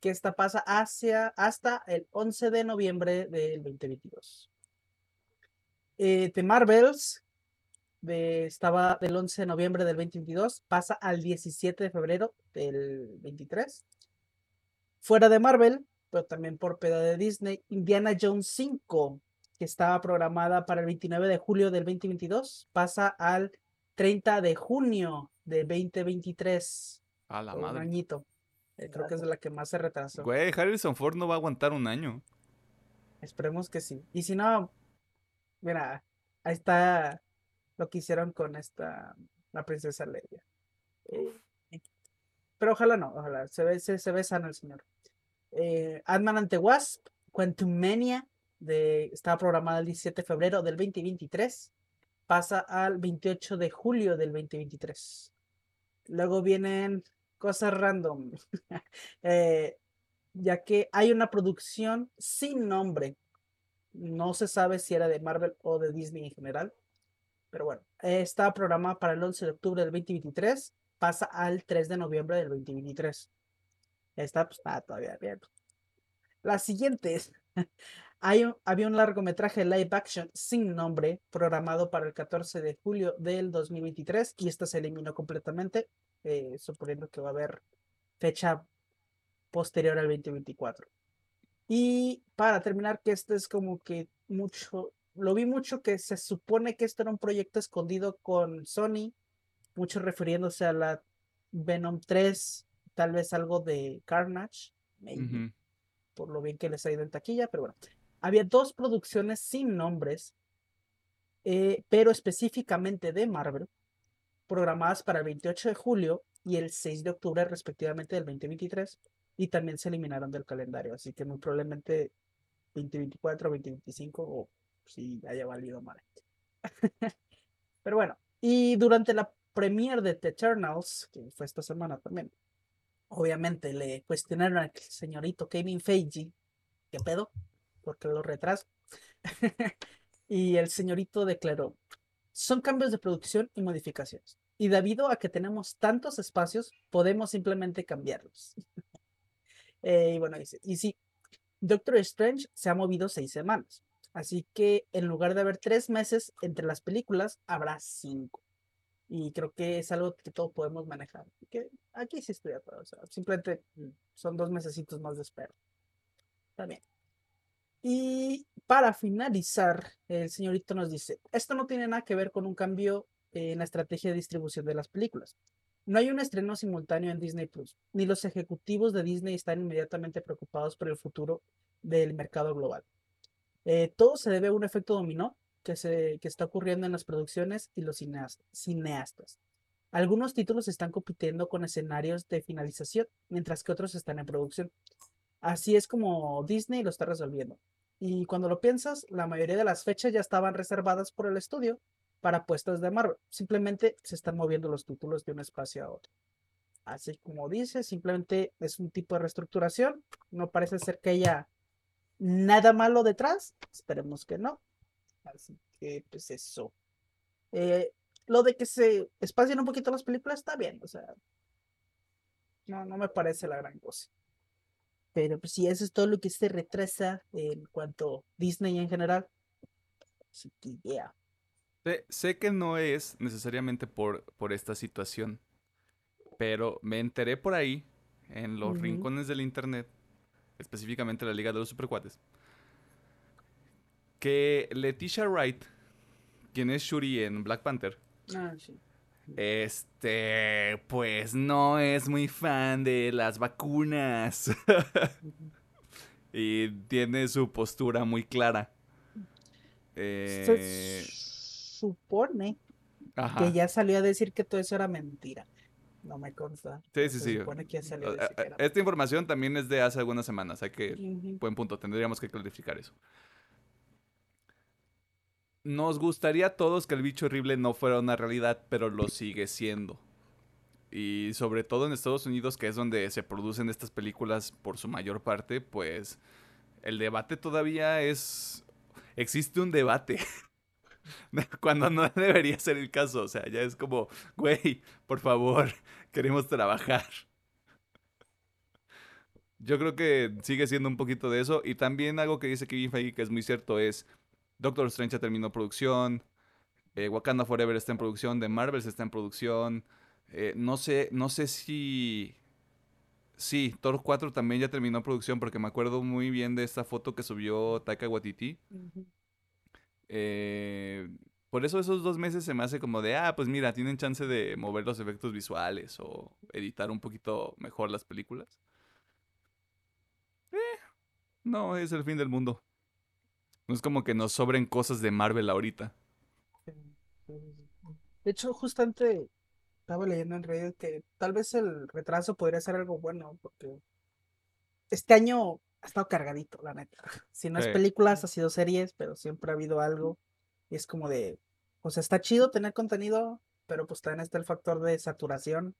Que esta pasa hacia, hasta el 11 de noviembre del 2022. Eh, The Marvels de, estaba del 11 de noviembre del 2022, pasa al 17 de febrero del 23. Fuera de Marvel, pero también por pedo de Disney, Indiana Jones 5, que estaba programada para el 29 de julio del 2022, pasa al 30 de junio del 2023. A la madre. Un añito. Eh, creo que es la que más se retrasó. Güey, Harrison Ford no va a aguantar un año. Esperemos que sí. Y si no, mira, ahí está lo que hicieron con esta, la princesa Leia. Eh, pero ojalá no, ojalá, se ve, se, ve sano el señor. Eh, Ant-Man ante Wasp, Quantumania, de, estaba programada el 17 de febrero del 2023, pasa al 28 de julio del 2023. Luego vienen cosas random, (laughs) eh, ya que hay una producción sin nombre. No se sabe si era de Marvel o de Disney en general, pero bueno, está programada para el 11 de octubre del 2023, pasa al 3 de noviembre del 2023. Esta pues, está todavía abierto. La siguiente es, (laughs) hay había un largometraje live action sin nombre programado para el 14 de julio del 2023 y esta se eliminó completamente, eh, suponiendo que va a haber fecha posterior al 2024. Y para terminar, que este es como que mucho lo vi mucho que se supone que esto era un proyecto escondido con Sony, mucho refiriéndose a la Venom 3, tal vez algo de Carnage, por lo bien que les ha ido en taquilla, pero bueno. Había dos producciones sin nombres, eh, pero específicamente de Marvel, programadas para el 28 de julio y el 6 de octubre respectivamente del 2023, y también se eliminaron del calendario, así que muy probablemente 2024, 2025 o si haya valido mal. (laughs) Pero bueno, y durante la premiere de The Eternals, que fue esta semana también, obviamente le cuestionaron al señorito Kevin Feige, ¿qué pedo? Porque lo retraso. (laughs) y el señorito declaró, son cambios de producción y modificaciones. Y debido a que tenemos tantos espacios, podemos simplemente cambiarlos. (laughs) Eh, y bueno, dice, y sí, Doctor Strange se ha movido seis semanas. Así que en lugar de haber tres meses entre las películas, habrá cinco. Y creo que es algo que todos podemos manejar. Que aquí sí estoy de acuerdo. simplemente mm, son dos mesecitos más de espera. Está bien. Y para finalizar, el señorito nos dice, esto no tiene nada que ver con un cambio en la estrategia de distribución de las películas. No hay un estreno simultáneo en Disney Plus, ni los ejecutivos de Disney están inmediatamente preocupados por el futuro del mercado global. Eh, todo se debe a un efecto dominó que, se, que está ocurriendo en las producciones y los cineastas. Algunos títulos están compitiendo con escenarios de finalización, mientras que otros están en producción. Así es como Disney lo está resolviendo. Y cuando lo piensas, la mayoría de las fechas ya estaban reservadas por el estudio para puestas de Marvel. Simplemente se están moviendo los títulos de un espacio a otro. Así como dice, simplemente es un tipo de reestructuración. No parece ser que haya nada malo detrás. Esperemos que no. Así que, pues eso. Eh, lo de que se espacien un poquito las películas está bien, o sea. No, no me parece la gran cosa. Pero pues sí, eso es todo lo que se retrasa en cuanto a Disney en general. Así que. Sé, que no es necesariamente por, por esta situación, pero me enteré por ahí, en los rincones del internet, específicamente la Liga de los Supercuates, que Leticia Wright, quien es Shuri en Black Panther, ah, este, pues no es muy fan de las vacunas. (laughs) y tiene su postura muy clara. Se eh, supone que ya salió a decir que todo eso era mentira. No me consta. Sí, sí, sí. Esta información también es de hace algunas semanas. Hay que, buen punto, tendríamos que clarificar eso. Nos gustaría a todos que el bicho horrible no fuera una realidad, pero lo sigue siendo. Y sobre todo en Estados Unidos, que es donde se producen estas películas por su mayor parte, pues el debate todavía es... Existe un debate (laughs) Cuando no debería ser el caso. O sea, ya es como, güey, por favor, (laughs) queremos trabajar. Yo creo que sigue siendo un poquito de eso. Y también algo que dice Kevin Feige que es muy cierto es, Doctor Strange ya terminó producción, eh, Wakanda Forever está en producción, The Marvels está en producción. Eh, no sé, no sé si... Sí, Thor 4 también ya terminó producción porque me acuerdo muy bien de esta foto que subió Taika Waititi. Eh, por eso esos dos meses se me hace como de, ah, pues mira, tienen chance de mover los efectos visuales o editar un poquito mejor las películas. no, es el fin del mundo. No es como que nos sobren cosas de Marvel ahorita. De hecho, justamente estaba leyendo en Reddit que tal vez el retraso podría ser algo bueno, porque este año ha estado cargadito, la neta. (laughs) Si no es películas, ha sido series, pero siempre ha habido algo. Y es como de, o sea, está chido tener contenido, pero pues también está el factor de saturación.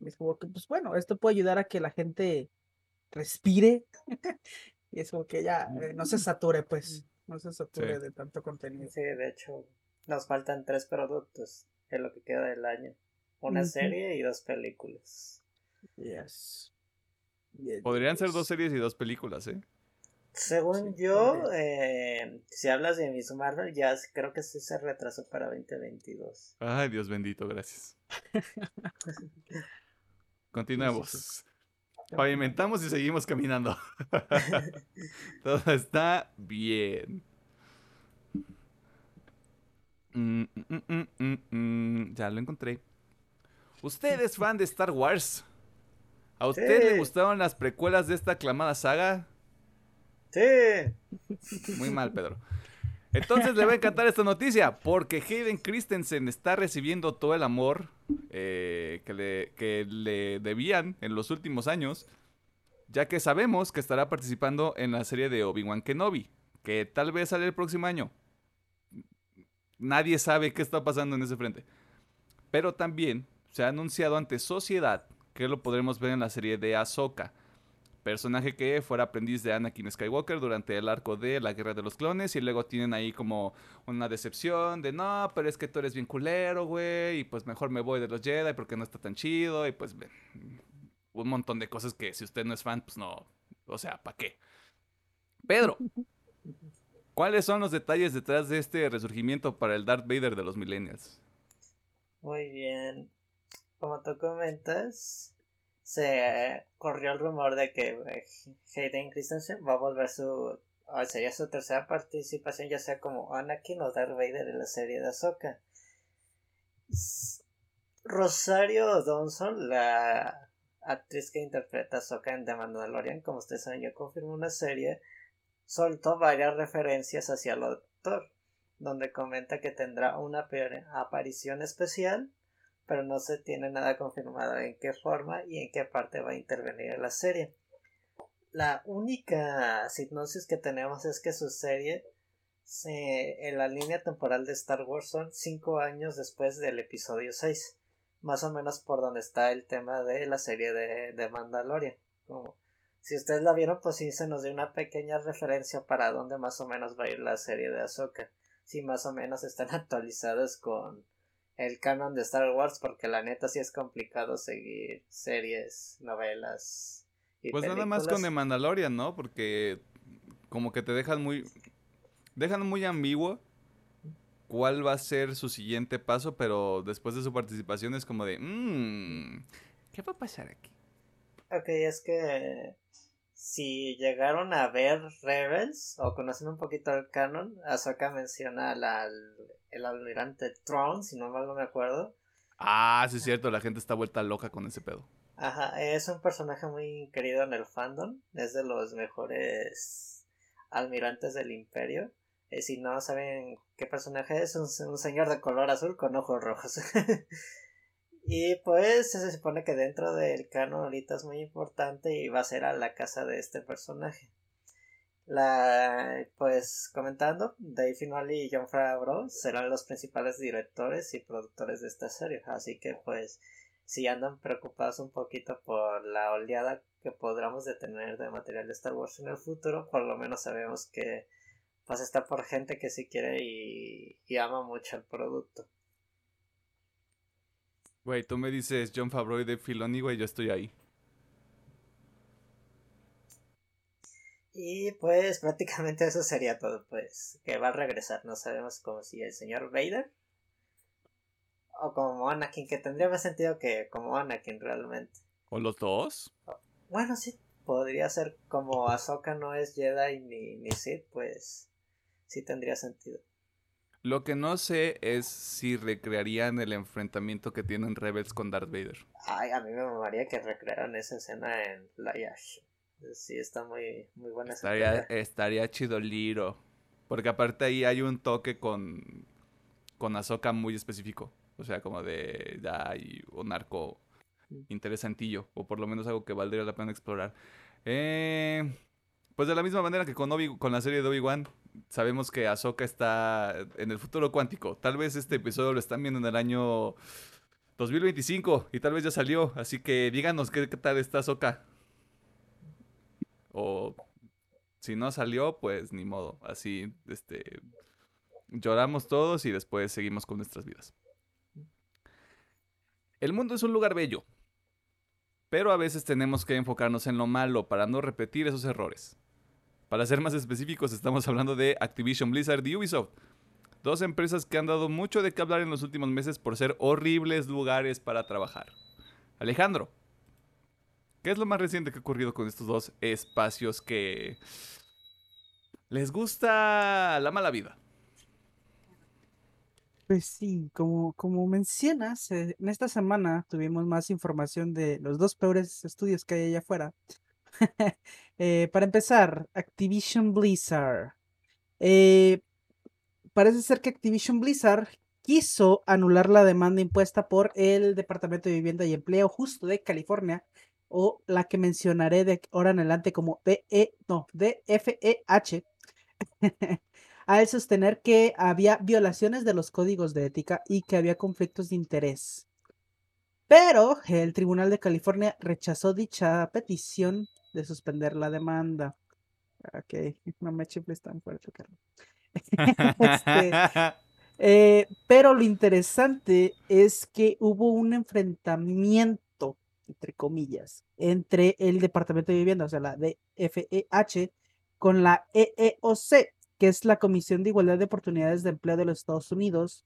Y es como que, pues bueno, esto puede ayudar a que la gente respire. (laughs) y es como que ya eh, no se sature, pues. No se sature de tanto contenido. Sí, de hecho, nos faltan tres productos en lo que queda del año. Una serie y dos películas. Yes. Podrían ser dos series y dos películas, ¿eh? Según yo, eh, si hablas de Miss Marvel, ya creo que sí se retrasó para 2022. Ay, Dios bendito, gracias. (laughs) (laughs) Continuemos. Pavimentamos y seguimos caminando. (laughs) (laughs) Todo está bien. Mm, mm, mm, ya lo encontré. ¿Usted es fan de Star Wars? ¿A usted le gustaron las precuelas de esta aclamada saga? Sí. Muy mal, Pedro. Entonces le va a (laughs) encantar esta noticia, porque Hayden Christensen está recibiendo todo el amor eh, que, le, que le debían en los últimos años, ya que sabemos que estará participando en la serie de Obi-Wan Kenobi, que tal vez sale el próximo año. Nadie sabe qué está pasando en ese frente. Pero también se ha anunciado ante Sociedad que lo podremos ver en la serie de Ahsoka. Personaje que fuera aprendiz de Anakin Skywalker durante el arco de la Guerra de los Clones y luego tienen ahí como una decepción de no, pero es que tú eres bien culero, güey, y pues mejor me voy de los Jedi porque no está tan chido y pues un montón de cosas que si usted no es fan, pues no, o sea, ¿para qué? Pedro, ¿Cuáles son los detalles detrás de este resurgimiento para el Darth Vader de los Millennials? Muy bien. Como tú comentas, se corrió el rumor de que eh, Hayden Christensen va a volver su. Sería su tercera participación, ya sea como Anakin o Darth Vader en la serie de Ahsoka. Rosario Dawson, la actriz que interpreta a Ahsoka en The Mandalorian, como ustedes saben, yo confirmo una serie soltó varias referencias hacia el doctor, donde comenta que tendrá una aparición especial, pero no se tiene nada confirmado en qué forma y en qué parte va a intervenir en la serie. La única hipnosis que tenemos es que su serie en la línea temporal de Star Wars son cinco años después del episodio 6, más o menos por donde está el tema de la serie de, de Mandalorian. Como si ustedes la vieron, pues sí se nos dio una pequeña referencia para dónde más o menos va a ir la serie de Ahsoka. Si más o menos están (laughs) actualizados con el canon de Star Wars, porque la neta sí es complicado seguir series, novelas. Y pues nada más con The Mandalorian, ¿no? Porque como que te dejan muy. Dejan muy ambiguo cuál va a ser su siguiente paso, pero después de su participación es como de. Mmm, ¿Qué va a pasar aquí? Ok, es que si llegaron a ver Rebels o conocen un poquito el canon, Ahsoka menciona al el almirante Throne, si no mal no me acuerdo. Ah, sí es cierto, la gente está vuelta loca con ese pedo. Ajá, es un personaje muy querido en el fandom, es de los mejores almirantes del imperio. Eh, si no saben qué personaje es, un, un señor de color azul con ojos rojos. (laughs) Y pues se supone que dentro del canon ahorita es muy importante y va a ser a la casa de este personaje. La, pues comentando, Dave Finali y John Favreau serán los principales directores y productores de esta serie, así que pues si andan preocupados un poquito por la oleada que podamos de tener de material de Star Wars en el futuro, por lo menos sabemos que pues está por gente que sí quiere y, y ama mucho el producto. Güey, tú me dices John Favreau de Filoni, güey, yo estoy ahí. Y pues prácticamente eso sería todo, pues que va a regresar, no sabemos cómo si el señor Vader o como Anakin, que tendría más sentido que como Anakin realmente. ¿O los dos? Bueno, sí, podría ser como Ahsoka no es Jedi ni, ni Sith, pues sí tendría sentido. Lo que no sé es si recrearían el enfrentamiento que tienen Rebels con Darth Vader. Ay, a mí me mamaría que recrearan esa escena en la Yash. Sí, está muy, muy buena estaría, estaría chido Liro. Porque aparte ahí hay un toque con, con Ahsoka muy específico. O sea, como de ya hay un arco interesantillo. O por lo menos algo que valdría la pena explorar. Eh, pues de la misma manera que con, Obi con la serie de Obi-Wan, sabemos que Ahsoka está en el futuro cuántico. Tal vez este episodio lo están viendo en el año 2025 y tal vez ya salió. Así que díganos qué, qué tal está Ahsoka. O si no salió, pues ni modo. Así, este, lloramos todos y después seguimos con nuestras vidas. El mundo es un lugar bello, pero a veces tenemos que enfocarnos en lo malo para no repetir esos errores. Para ser más específicos, estamos hablando de Activision Blizzard y Ubisoft. Dos empresas que han dado mucho de qué hablar en los últimos meses por ser horribles lugares para trabajar. Alejandro, ¿Qué es lo más reciente que ha ocurrido con estos dos espacios que les gusta la mala vida? Pues sí, como, como mencionas, eh, en esta semana tuvimos más información de los dos peores estudios que hay allá afuera. (laughs) Eh, para empezar, Activision Blizzard. Eh, parece ser que Activision Blizzard quiso anular la demanda impuesta por el Departamento de Vivienda y Empleo justo de California o la que mencionaré de ahora en adelante como DE, no, DFEH, (laughs) al sostener que había violaciones de los códigos de ética y que había conflictos de interés. Pero el Tribunal de California rechazó dicha petición de suspender la demanda. Ok, (laughs) no me chifles tan fuerte, Carlos. (laughs) este, eh, pero lo interesante es que hubo un enfrentamiento entre comillas, entre el Departamento de Vivienda, o sea, la DFEH, con la EEOC, que es la Comisión de Igualdad de Oportunidades de Empleo de los Estados Unidos,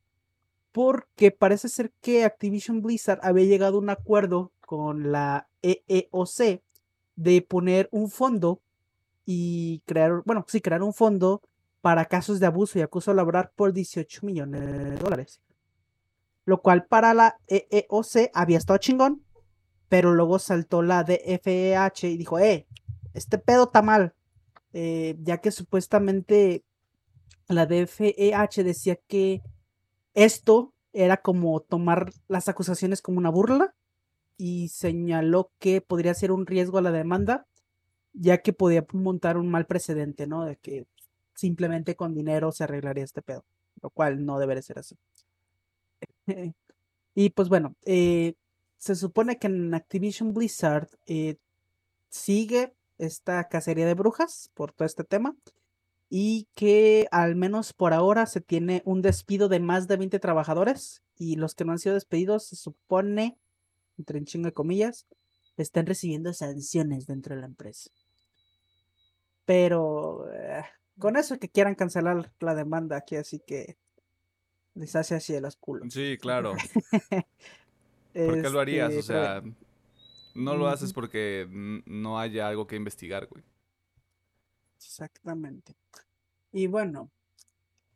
porque parece ser que Activision Blizzard había llegado a un acuerdo con la EEOC de poner un fondo y crear, bueno, sí, crear un fondo para casos de abuso y acoso laboral por 18 millones de dólares. Lo cual para la EEOC había estado chingón, pero luego saltó la DFEH y dijo, eh, este pedo está mal, eh, ya que supuestamente la DFEH decía que esto era como tomar las acusaciones como una burla y señaló que podría ser un riesgo a la demanda, ya que podía montar un mal precedente, ¿no? De que simplemente con dinero se arreglaría este pedo, lo cual no debería ser así. (laughs) y pues bueno, eh, se supone que en Activision Blizzard eh, sigue esta cacería de brujas por todo este tema y que al menos por ahora se tiene un despido de más de 20 trabajadores y los que no han sido despedidos se supone, entre en chingo de comillas, están recibiendo sanciones dentro de la empresa. Pero eh, con eso que quieran cancelar la demanda aquí, así que les hace así de los culos. Sí, claro. (laughs) ¿Por qué lo harías? O este, sea, no lo haces porque no haya algo que investigar, güey. Exactamente. Y bueno,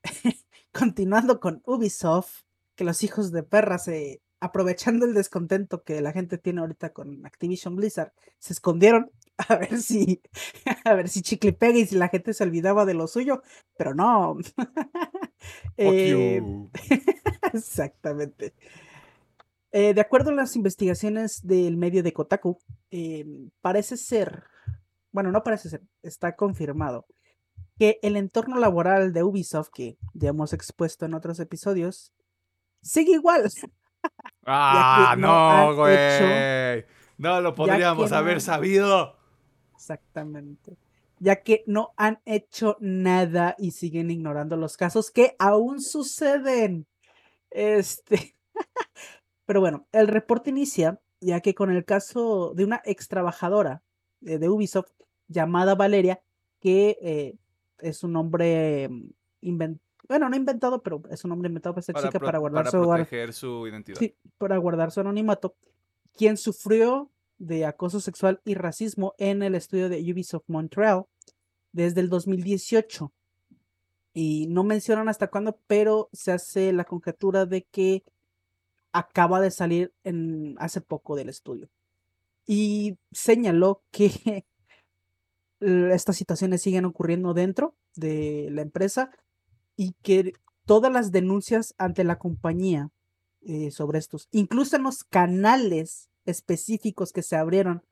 (laughs) continuando con Ubisoft, que los hijos de perra se, aprovechando el descontento que la gente tiene ahorita con Activision Blizzard, se escondieron (laughs) a ver si, a ver si chicle pega y si la gente se olvidaba de lo suyo, pero no. (laughs) Eh, exactamente. Eh, de acuerdo a las investigaciones del medio de Kotaku, em, parece ser, bueno, no parece ser, está confirmado que el entorno laboral de Ubisoft, que ya hemos expuesto en otros episodios, sigue igual. (laughs) Ah, no, güey. no lo podríamos haber sabido. Exactamente. ya que no han hecho nada y siguen ignorando los casos que aún suceden. Este, (laughs) pero bueno, el reporte inicia ya que con el caso de una ex trabajadora de Ubisoft llamada Valeria, que eh, es un nombre mm, inventado, bueno, no inventado, pero es un nombre inventado para esta chica para guardar para su, proteger su identidad. Sí, para guardar su anonimato, quien sufrió de acoso sexual y racismo en el estudio de Ubisoft Montreal desde el 2018. Y no mencionan hasta cuándo, pero se hace la conjetura de que acaba de salir en, hace poco del estudio. Y señaló que (laughs) estas situaciones siguen ocurriendo dentro de la empresa y que todas las denuncias ante la compañía eh, sobre estos, incluso en los canales específicos que se abrieron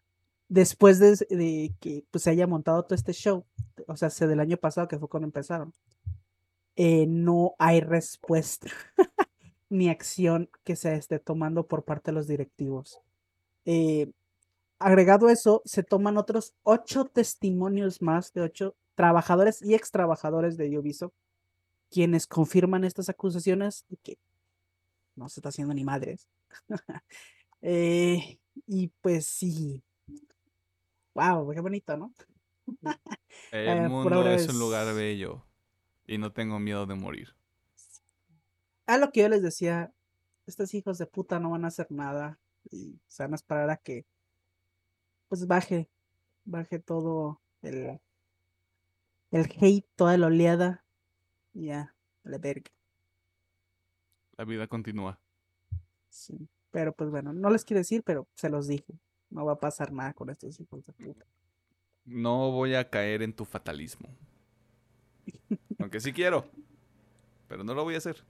después de, que pues, se haya montado todo este show, o sea, del año pasado que fue cuando empezaron, eh, no hay respuesta (laughs) ni acción que se esté tomando por parte de los directivos. Eh, agregado eso, se toman otros ocho testimonios más de ocho trabajadores y ex trabajadores de Ubisoft, quienes confirman estas acusaciones de que no se está haciendo ni madres. (laughs) Eh, y pues sí. Wow, qué bonito, ¿no? (laughs) El eh, mundo es un lugar bello y no tengo miedo de morir. A lo que yo les decía, estos hijos de puta no van a hacer nada y se van a esperar a que pues baje, baje todo el, el hate, toda la oleada y ya, la verga. La vida continúa. Sí. Pero pues bueno, no les quiero decir, pero se los dije. No va a pasar nada con estos hijos de puta. No voy a caer en tu fatalismo. (laughs) Aunque sí quiero. Pero no lo voy a hacer.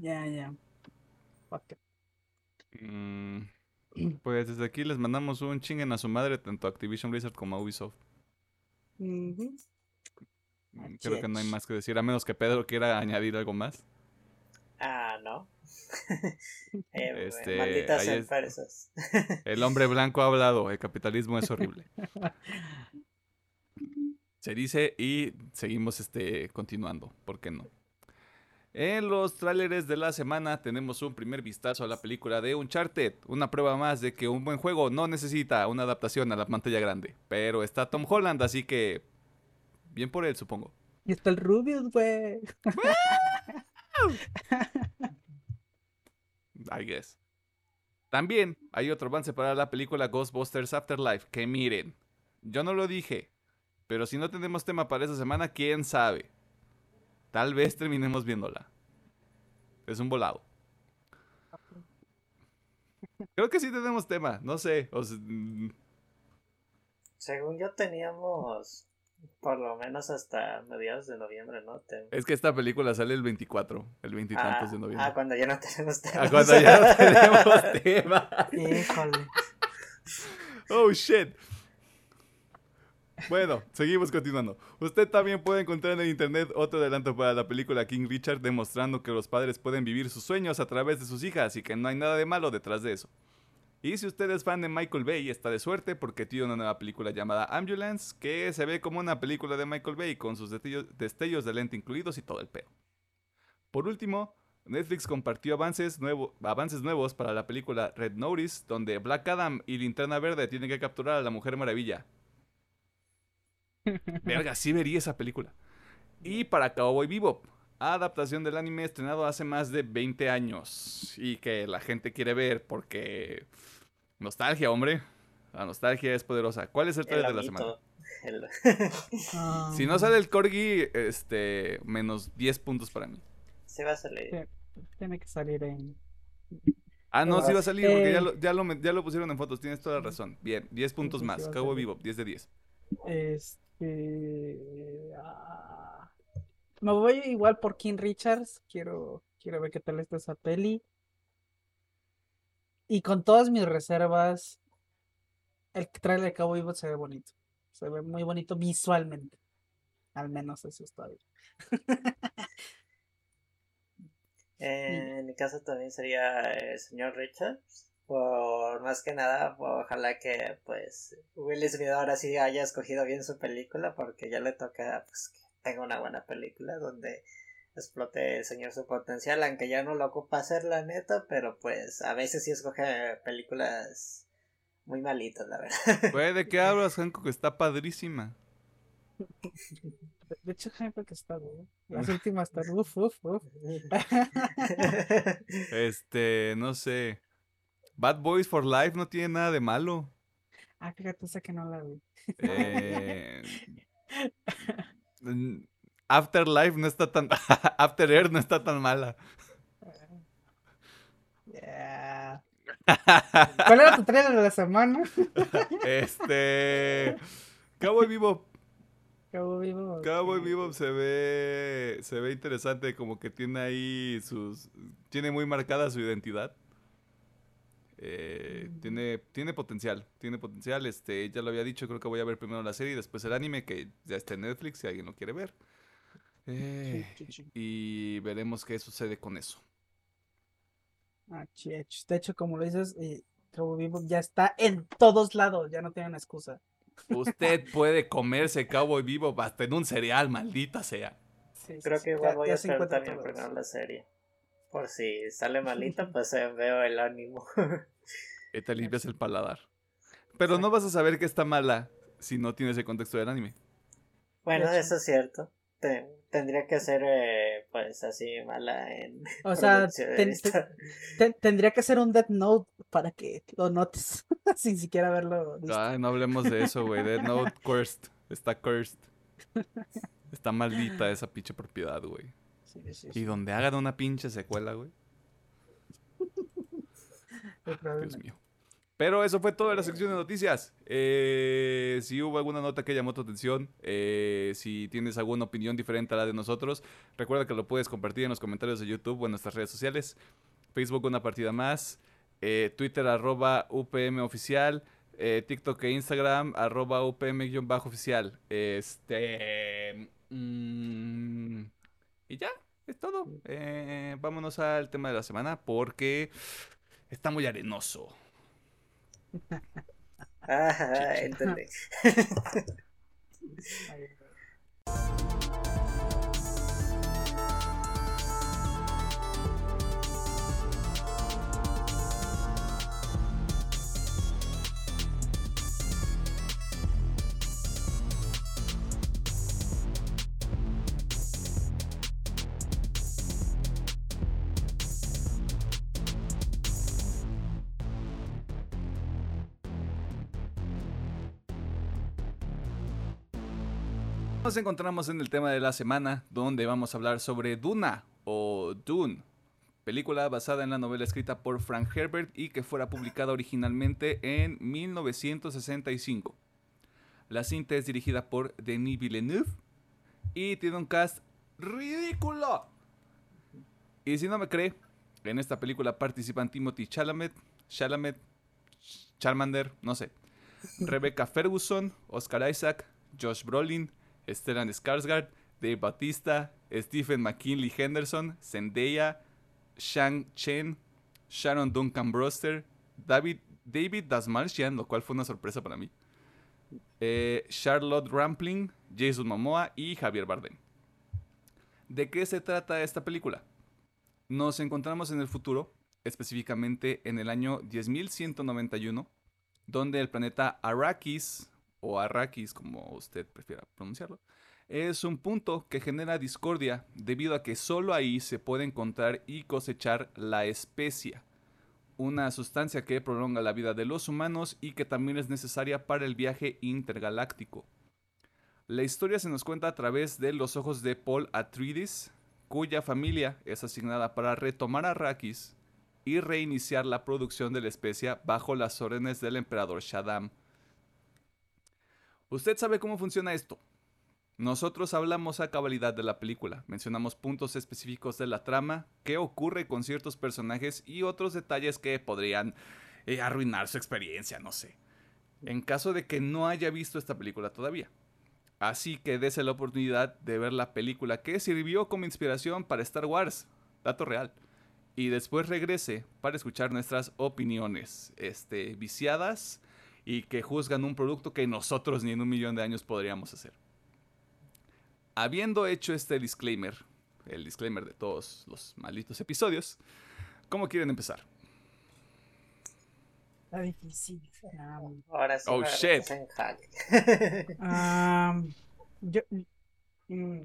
Ya, ya. Mm, (clears throat) pues desde aquí les mandamos un chinguen a su madre, tanto a Activision Blizzard como a Ubisoft. Mm, creo que no hay más que decir, a menos que Pedro quiera añadir algo más. Ah, no. (laughs) eh, este, malditas empresas. el hombre blanco ha hablado, el capitalismo es horrible. (laughs) Se dice y seguimos este, continuando, ¿por qué no? En los tráileres de la semana tenemos un primer vistazo a la película de Uncharted, una prueba más de que un buen juego no necesita una adaptación a la pantalla grande, pero está Tom Holland, así que bien por él, supongo. Y está el Rubius, güey. (laughs) I guess. También hay otro avance para la película Ghostbusters Afterlife, que miren, yo no lo dije, pero si no tenemos tema para esa semana, quién sabe. Tal vez terminemos viéndola. Es un volado. (laughs) Creo que sí tenemos tema, no sé. Mm. Según yo teníamos por lo menos hasta mediados de noviembre, ¿no? Es que esta película sale el 24, el 20 de ah, noviembre. Ah, cuando ya no tenemos tema. Ah, cuando ya no (laughs) tenemos tema. Híjole. Oh, shit. Bueno, seguimos continuando. Usted también puede encontrar en el internet otro adelanto para la película King Richard demostrando que los padres pueden vivir sus sueños a través de sus hijas y que no hay nada de malo detrás de eso. Y si usted es fan de Michael Bay, está de suerte porque tiene una nueva película llamada Ambulance, que se ve como una película de Michael Bay con sus destellos, de lente incluidos y todo el pedo. Por último, Netflix compartió avances, avances nuevos para la película Red Notice, donde Black Adam y Linterna Verde tienen que capturar a la Mujer Maravilla. Verga, sí vería esa película. Y para Cowboy Bebop, adaptación del anime estrenado hace más de 20 años y que la gente quiere ver porque nostalgia, hombre. La nostalgia es poderosa. ¿Cuál es el trailer de la semana? (laughs) si no sale el corgi, este menos 10 puntos para mí. Se va a salir. Tiene que salir en Ah, no, sí va a salir porque ya eh. lo, ya, lo, ya lo pusieron en fotos, tienes toda la razón. Bien, 10 puntos más. Cowboy Vivo, 10 de 10. Este. Ah, me voy igual por King Richards. Quiero, quiero ver qué tal está esa peli. Y con todas mis reservas, el trailer de Cowboy Bebop se ve bonito. Se ve muy bonito visualmente. Al menos eso está bien. (laughs) en mi caso también sería el señor Richards. Por más que nada, ojalá que pues Will Smith ahora sí haya escogido bien su película porque ya le toca pues que tenga una buena película donde explote el señor su potencial, aunque ya no lo ocupa hacer la neta, pero pues a veces sí escoge películas muy malitas, la verdad. (laughs) Güey, ¿de qué hablas, Hancock? Está padrísima. (laughs) De hecho, Hancock está, güey. Las últimas están, uf, uf, uf. (laughs) Este, no sé. Bad Boys for Life no tiene nada de malo. Ah, fíjate, esa que no la vi. Eh, (laughs) Afterlife no está tan. (laughs) After Earth no está tan mala. Yeah. ¿Cuál era tu trailer de la semana? (laughs) Este. Cowboy Vivo. Cabo Vivo. Cowboy Vivo se ve. Se ve interesante, como que tiene ahí sus. Tiene muy marcada su identidad. Eh, tiene, tiene potencial, tiene potencial. Este, ya lo había dicho, creo que voy a ver primero la serie y después el anime, que ya está en Netflix si alguien lo quiere ver. Eh, Sí, sí, sí. y veremos qué sucede con eso. Ah, chich. De hecho, como lo dices, eh, Vivo ya está en todos lados, ya no tienen excusa. Usted (laughs) puede comerse Cowboy Vivo hasta en un cereal, maldita sea. Sí, sí, Creo sí, que ya- voy ya a también primero la serie. Por si sale (laughs) malita, pues eh, veo el ánimo. (laughs) Eh, te limpias el paladar. Pero no vas a saber que está mala si no tienes el contexto del anime. bueno, eso es cierto. Te- tendría que ser, eh, pues, así mala en O sea, ten- ten- tendría que ser un Death Note para que lo notes, (laughs) sin siquiera verlo visto. Ay, no hablemos de eso, güey. Dead Note cursed. Está cursed. Está maldita esa pinche propiedad, güey. Sí, sí, Y donde hagan una pinche secuela, güey. (laughs) Dios mío. Pero eso fue toda la sección de noticias. Eh, si hubo alguna nota que llamó tu atención, eh, si tienes alguna opinión diferente a la de nosotros, recuerda que lo puedes compartir en los comentarios de YouTube o en nuestras redes sociales. Facebook una partida más, eh, Twitter arroba UPM oficial, TikTok e Instagram arroba UPM-oficial. Este... mm, y ya, es todo. Eh, vámonos al tema de la semana porque está muy arenoso. (laughs) Ah, entendí. (laughs) Nos encontramos en el tema de la semana, donde vamos a hablar sobre Duna o Dune, película basada en la novela escrita por Frank Herbert y que fuera publicada originalmente en 1965. La cinta es dirigida por Denis Villeneuve y tiene un cast ridículo. Y si no me cree, en esta película participan Timothy Chalamet, Chalamet, Charmander, no sé, Rebecca Ferguson, Oscar Isaac, Josh Brolin, Stellan Skarsgård, Dave Bautista, Stephen McKinley Henderson, Zendaya, Shang Chen, Sharon Duncan Brewster, David, David Dasmalchian, lo cual fue una sorpresa para mí, eh, Charlotte Rampling, Jason Momoa y Javier Bardem. ¿De qué se trata esta película? Nos encontramos en el futuro, específicamente en el año 10191, donde el planeta Arrakis, o Arrakis como usted prefiera pronunciarlo, es un punto que genera discordia debido a que solo ahí se puede encontrar y cosechar la especia, una sustancia que prolonga la vida de los humanos y que también es necesaria para el viaje intergaláctico. La historia se nos cuenta a través de los ojos de Paul Atreides, cuya familia es asignada para retomar Arrakis y reiniciar la producción de la especia bajo las órdenes del emperador Shaddam. Usted sabe cómo funciona esto. Nosotros hablamos a cabalidad de la película, mencionamos puntos específicos de la trama, qué ocurre con ciertos personajes y otros detalles que podrían eh, arruinar su experiencia, no sé. En caso de que no haya visto esta película todavía. Así que dese la oportunidad de ver la película que sirvió como inspiración para Star Wars, dato real, y después regrese para escuchar nuestras opiniones este, viciadas y que juzgan un producto que nosotros ni en un millón de años podríamos hacer. Habiendo hecho este disclaimer, el disclaimer de todos los malditos episodios, ¿cómo quieren empezar? Está difícil. Um, Ahora sí. Oh, shit. um, (laughs) yo, mm,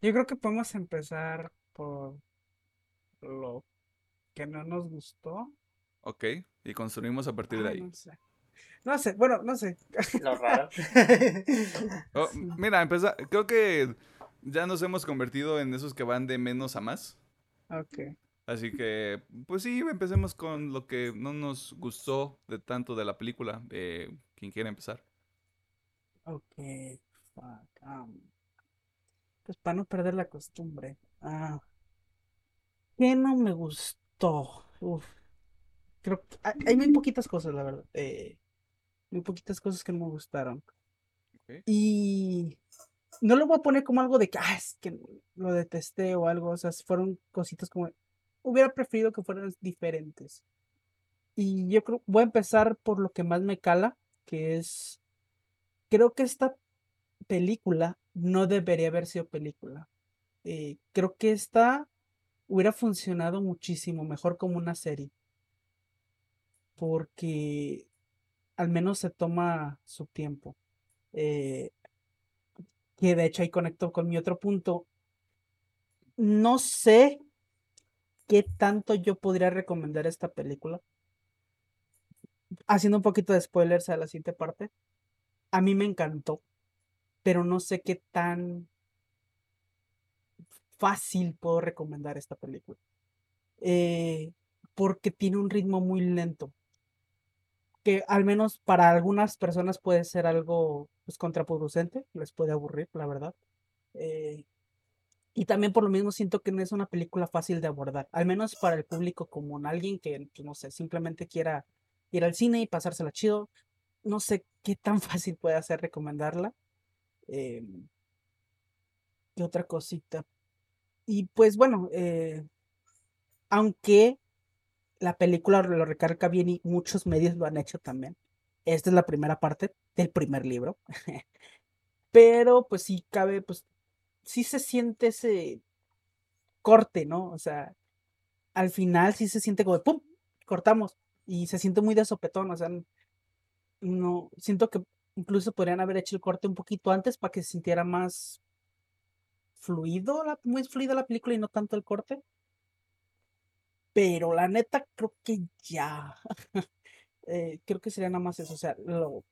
yo creo que podemos empezar por lo que no nos gustó. Ok, y construimos a partir de Ay, ahí. no sé. No sé, bueno, no sé. Lo raro. (laughs) Oh. Mira, creo que ya nos hemos convertido en esos que van de menos a más. Ok. Así que, pues sí, empecemos con lo que no nos gustó de tanto de la película. Eh, quien quiera empezar. Ok. Fuck. um, pues para no perder la costumbre. Ah, ¿qué no me gustó? Uf. Creo que hay, hay muy poquitas cosas, la verdad. eh, muy poquitas cosas que no me gustaron. Y no lo voy a poner como algo de que, ah, es que lo detesté o algo. O sea, fueron cositas como, hubiera preferido que fueran diferentes. Y yo creo, voy a empezar por lo que más me cala, que es, creo que esta película no debería haber sido película. Eh, creo que esta hubiera funcionado muchísimo mejor como una serie. Porque al menos se toma su tiempo. Eh, que de hecho ahí conecto con mi otro punto. No sé qué tanto yo podría recomendar esta película. Haciendo un poquito de spoilers a la siguiente parte. A mí me encantó, pero no sé qué tan fácil puedo recomendar esta película. Eh, porque tiene un ritmo muy lento. Que al menos para algunas personas puede ser algo pues, contraproducente, les puede aburrir, la verdad. Eh, y también por lo mismo siento que no es una película fácil de abordar, al menos para el público común, alguien que, pues, no sé, simplemente quiera ir al cine y pasársela chido. No sé qué tan (laughs) fácil puede hacer recomendarla. Em, ¿qué otra cosita? Y pues bueno, eh, aunque la película lo recarga bien y muchos medios lo han hecho también. Esta es la primera parte del primer libro. (laughs) Pero pues sí cabe, pues sí se siente ese corte, ¿no? O sea, al final sí se siente como de ¡pum! Cortamos. Y se siente muy de sopetón, o sea, no, siento que incluso podrían haber hecho el corte un poquito antes para que se sintiera más fluido, la, muy fluida la película y no tanto el corte. Pero la neta, creo que ya. Eh, creo que sería nada más eso. O sea, lo-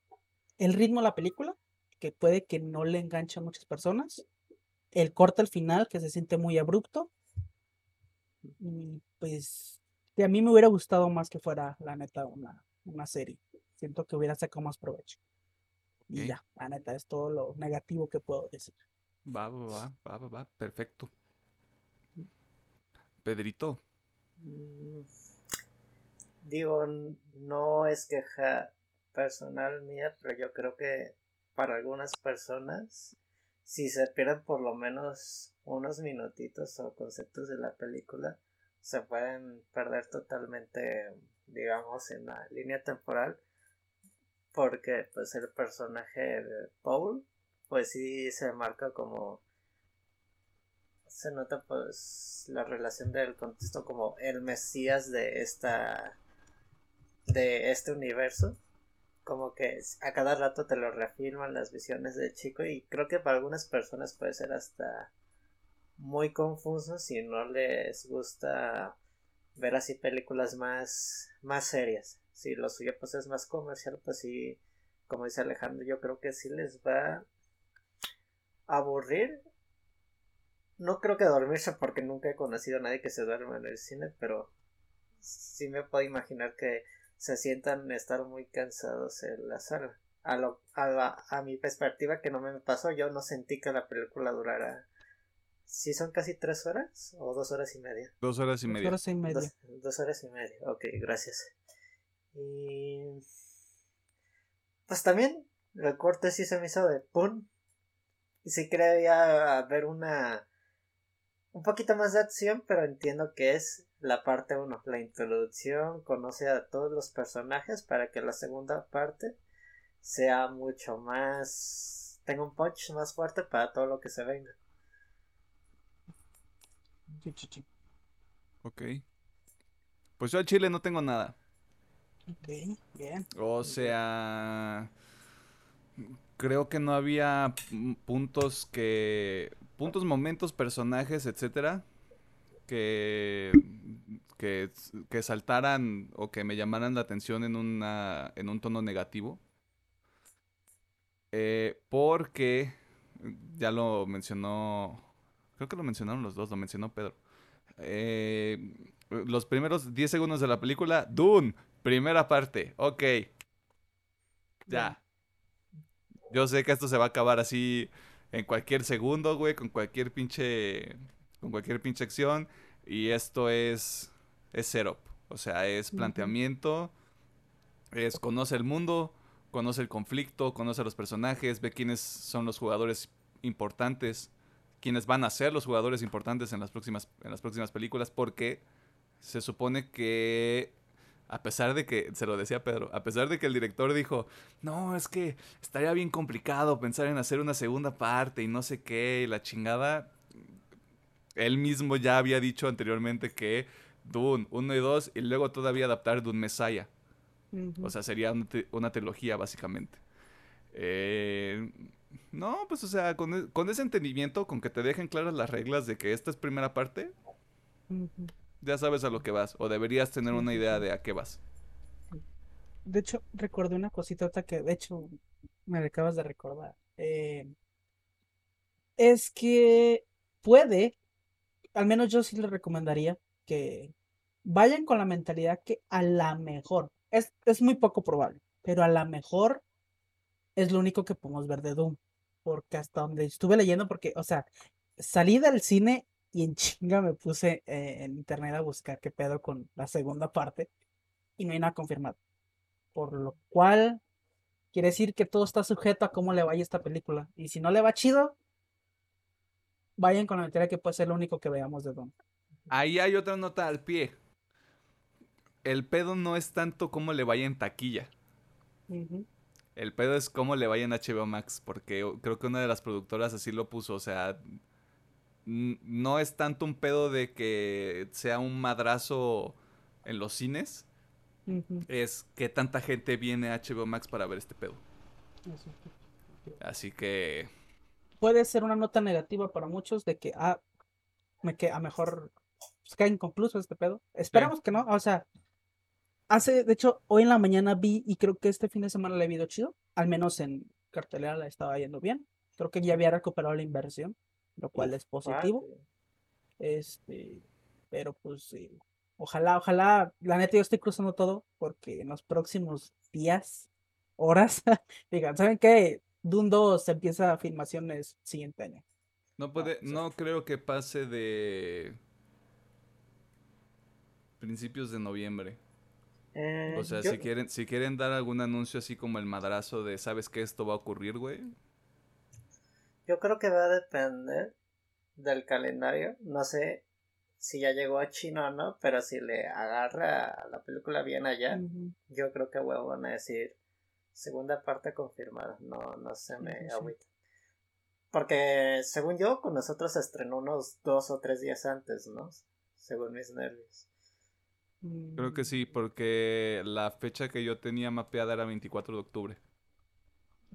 el ritmo de la película, que puede que no le enganche a muchas personas. El corte al final, que se siente muy abrupto. Y pues, que a mí me hubiera gustado más que fuera, la neta, una, una serie. Siento que hubiera sacado más provecho. Y ya, la neta, es todo lo negativo que puedo decir. Va, va, va, va, va, va, perfecto. Pedrito, Mm, Digo, n- no es queja personal mía, pero yo creo que para algunas personas, si se pierden por lo menos unos minutitos o conceptos de la película, se pueden perder totalmente, digamos, en la línea temporal, porque pues el personaje de Paul, pues sí se marca como se nota pues la relación del contexto como el mesías de esta de este universo. Como que a cada rato te lo reafirman las visiones del chico y creo que para algunas personas puede ser hasta muy confuso si no les gusta ver así películas más más serias. Si lo suyo pues es más comercial pues sí como dice Alejandro yo creo que sí les va a aburrir no creo que dormirse porque nunca he conocido a nadie que se duerma en el cine, pero sí me puedo imaginar que se sientan estar muy cansados en la sala. A, lo, a, la- a mi perspectiva que no me pasó, yo no sentí que la película durara... ¿Sí son casi tres horas o dos horas y media? dos horas y Dos media. horas y media. Dos, dos horas y media, ok, gracias. Y... Pues también el corte sí se me hizo de pum. Y sí quería ver una... Un poquito más de acción, pero entiendo que es la parte 1, la introducción, conoce a todos los personajes para que la segunda parte sea mucho más, tenga un punch más fuerte para todo lo que se venga. Ok. Pues yo al Chile no tengo nada. Ok, bien. O sea, creo que no había puntos que, puntos, momentos, personajes, etcétera, que, que, que saltaran o que me llamaran la atención en una, en un tono negativo. Eh, porque ya lo mencionó, creo que lo mencionaron los dos, lo mencionó Pedro. Eh, los primeros 10 segundos de la película, Dune, primera parte, ok. Ya. Yo sé que esto se va a acabar así en cualquier segundo, güey, con cualquier pinche, con cualquier pinche acción. Y esto es, es setup, o sea, es planteamiento, es conoce el mundo, conoce el conflicto, conoce a los personajes, ve quiénes son los jugadores importantes, quiénes van a ser los jugadores importantes en las próximas, en las próximas películas, porque se supone que a pesar de que, se lo decía Pedro, a pesar de que el director dijo, no, es que estaría bien complicado pensar en hacer una segunda parte y no sé qué, y la chingada, él mismo ya había dicho anteriormente que Dune 1 y 2 y luego todavía adaptar Dune Messiah. O sea, sería una, trilogía básicamente. Eh, no, pues o sea, con, e, con, ese entendimiento, con que te dejen claras las reglas de que esta es primera parte, ya sabes a lo que vas, o deberías tener una idea de a qué vas. De hecho, recordé una cosita que, de hecho, me acabas de recordar. Eh, es que puede, al menos yo sí le recomendaría que vayan con la mentalidad que a la mejor, es, es muy poco probable, pero a la mejor es lo único que podemos ver de Doom. Porque hasta donde estuve leyendo, porque, o sea, salí del cine y en chinga me puse eh, en internet a buscar qué pedo con la segunda parte y no hay nada confirmado. Por lo cual, quiere decir que todo está sujeto a cómo le vaya esta película. Y si no le va chido, vayan con la mentira que puede ser lo único que veamos de Don. Ahí hay otra nota al pie. El pedo no es tanto cómo le vaya en taquilla. El pedo es cómo le vaya en HBO Max, porque creo que una de las productoras así lo puso. O sea, no es tanto un pedo de que sea un madrazo en los cines. Es que tanta gente viene a HBO Max para ver este pedo. Así que. Puede ser una nota negativa para muchos de que, ah, me que a mejor pues, cae inconcluso este pedo. Esperamos que no. O sea, hace, de hecho, hoy en la mañana vi y creo que este fin de semana le he ido chido. Al menos en cartelera la estaba yendo bien. Creo que ya había recuperado la inversión lo cual es positivo. Este, pero pues ojalá, ojalá, la neta yo estoy cruzando todo porque en los próximos días, horas, (laughs) digan, ¿saben qué? Dune 2 empieza filmaciones siguiente año. No puede, no creo que pase de principios de noviembre. Eh, o sea, si quieren, si quieren dar algún anuncio así como el madrazo de sabes que esto va a ocurrir, güey, yo creo que va a depender del calendario. No sé si ya llegó a China o no, pero si le agarra la película bien allá, yo creo que van a decir segunda parte confirmada. No, no se me agüita. Porque según yo, con nosotros se estrenó unos dos o tres días antes, ¿no? Según mis nervios. Creo que sí, porque la fecha que yo tenía mapeada era 24 de octubre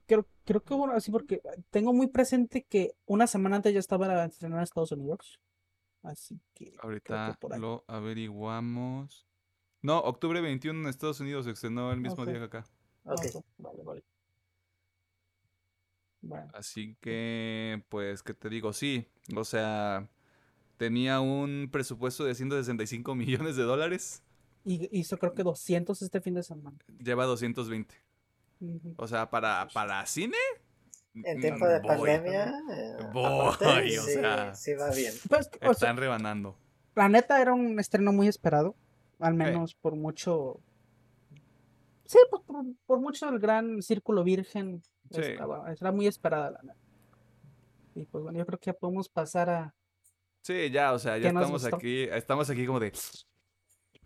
creo, creo que bueno, así porque tengo muy presente que una semana antes ya estaba estrenada en Estados Unidos. Así que. Ahorita lo averiguamos. No, octubre 21 en Estados Unidos se estrenó el mismo día que acá. Ok. Vale, vale. Bueno. Así que, pues, ¿qué te digo? Sí, o sea, tenía un presupuesto de 165 millones de dólares. Y hizo creo que 200 este fin de semana. Lleva 220. O sea, para, para cine. En tiempo de pandemia. Voy, o sea. Sí, va bien. Pues, están rebanando. La neta era un estreno muy esperado. Al menos por mucho. Sí, pues por, mucho el gran círculo virgen. Sí. era muy esperada la neta. Y pues bueno, yo creo que ya podemos pasar a. Sí, ya, o sea, ya estamos aquí, estamos aquí como de.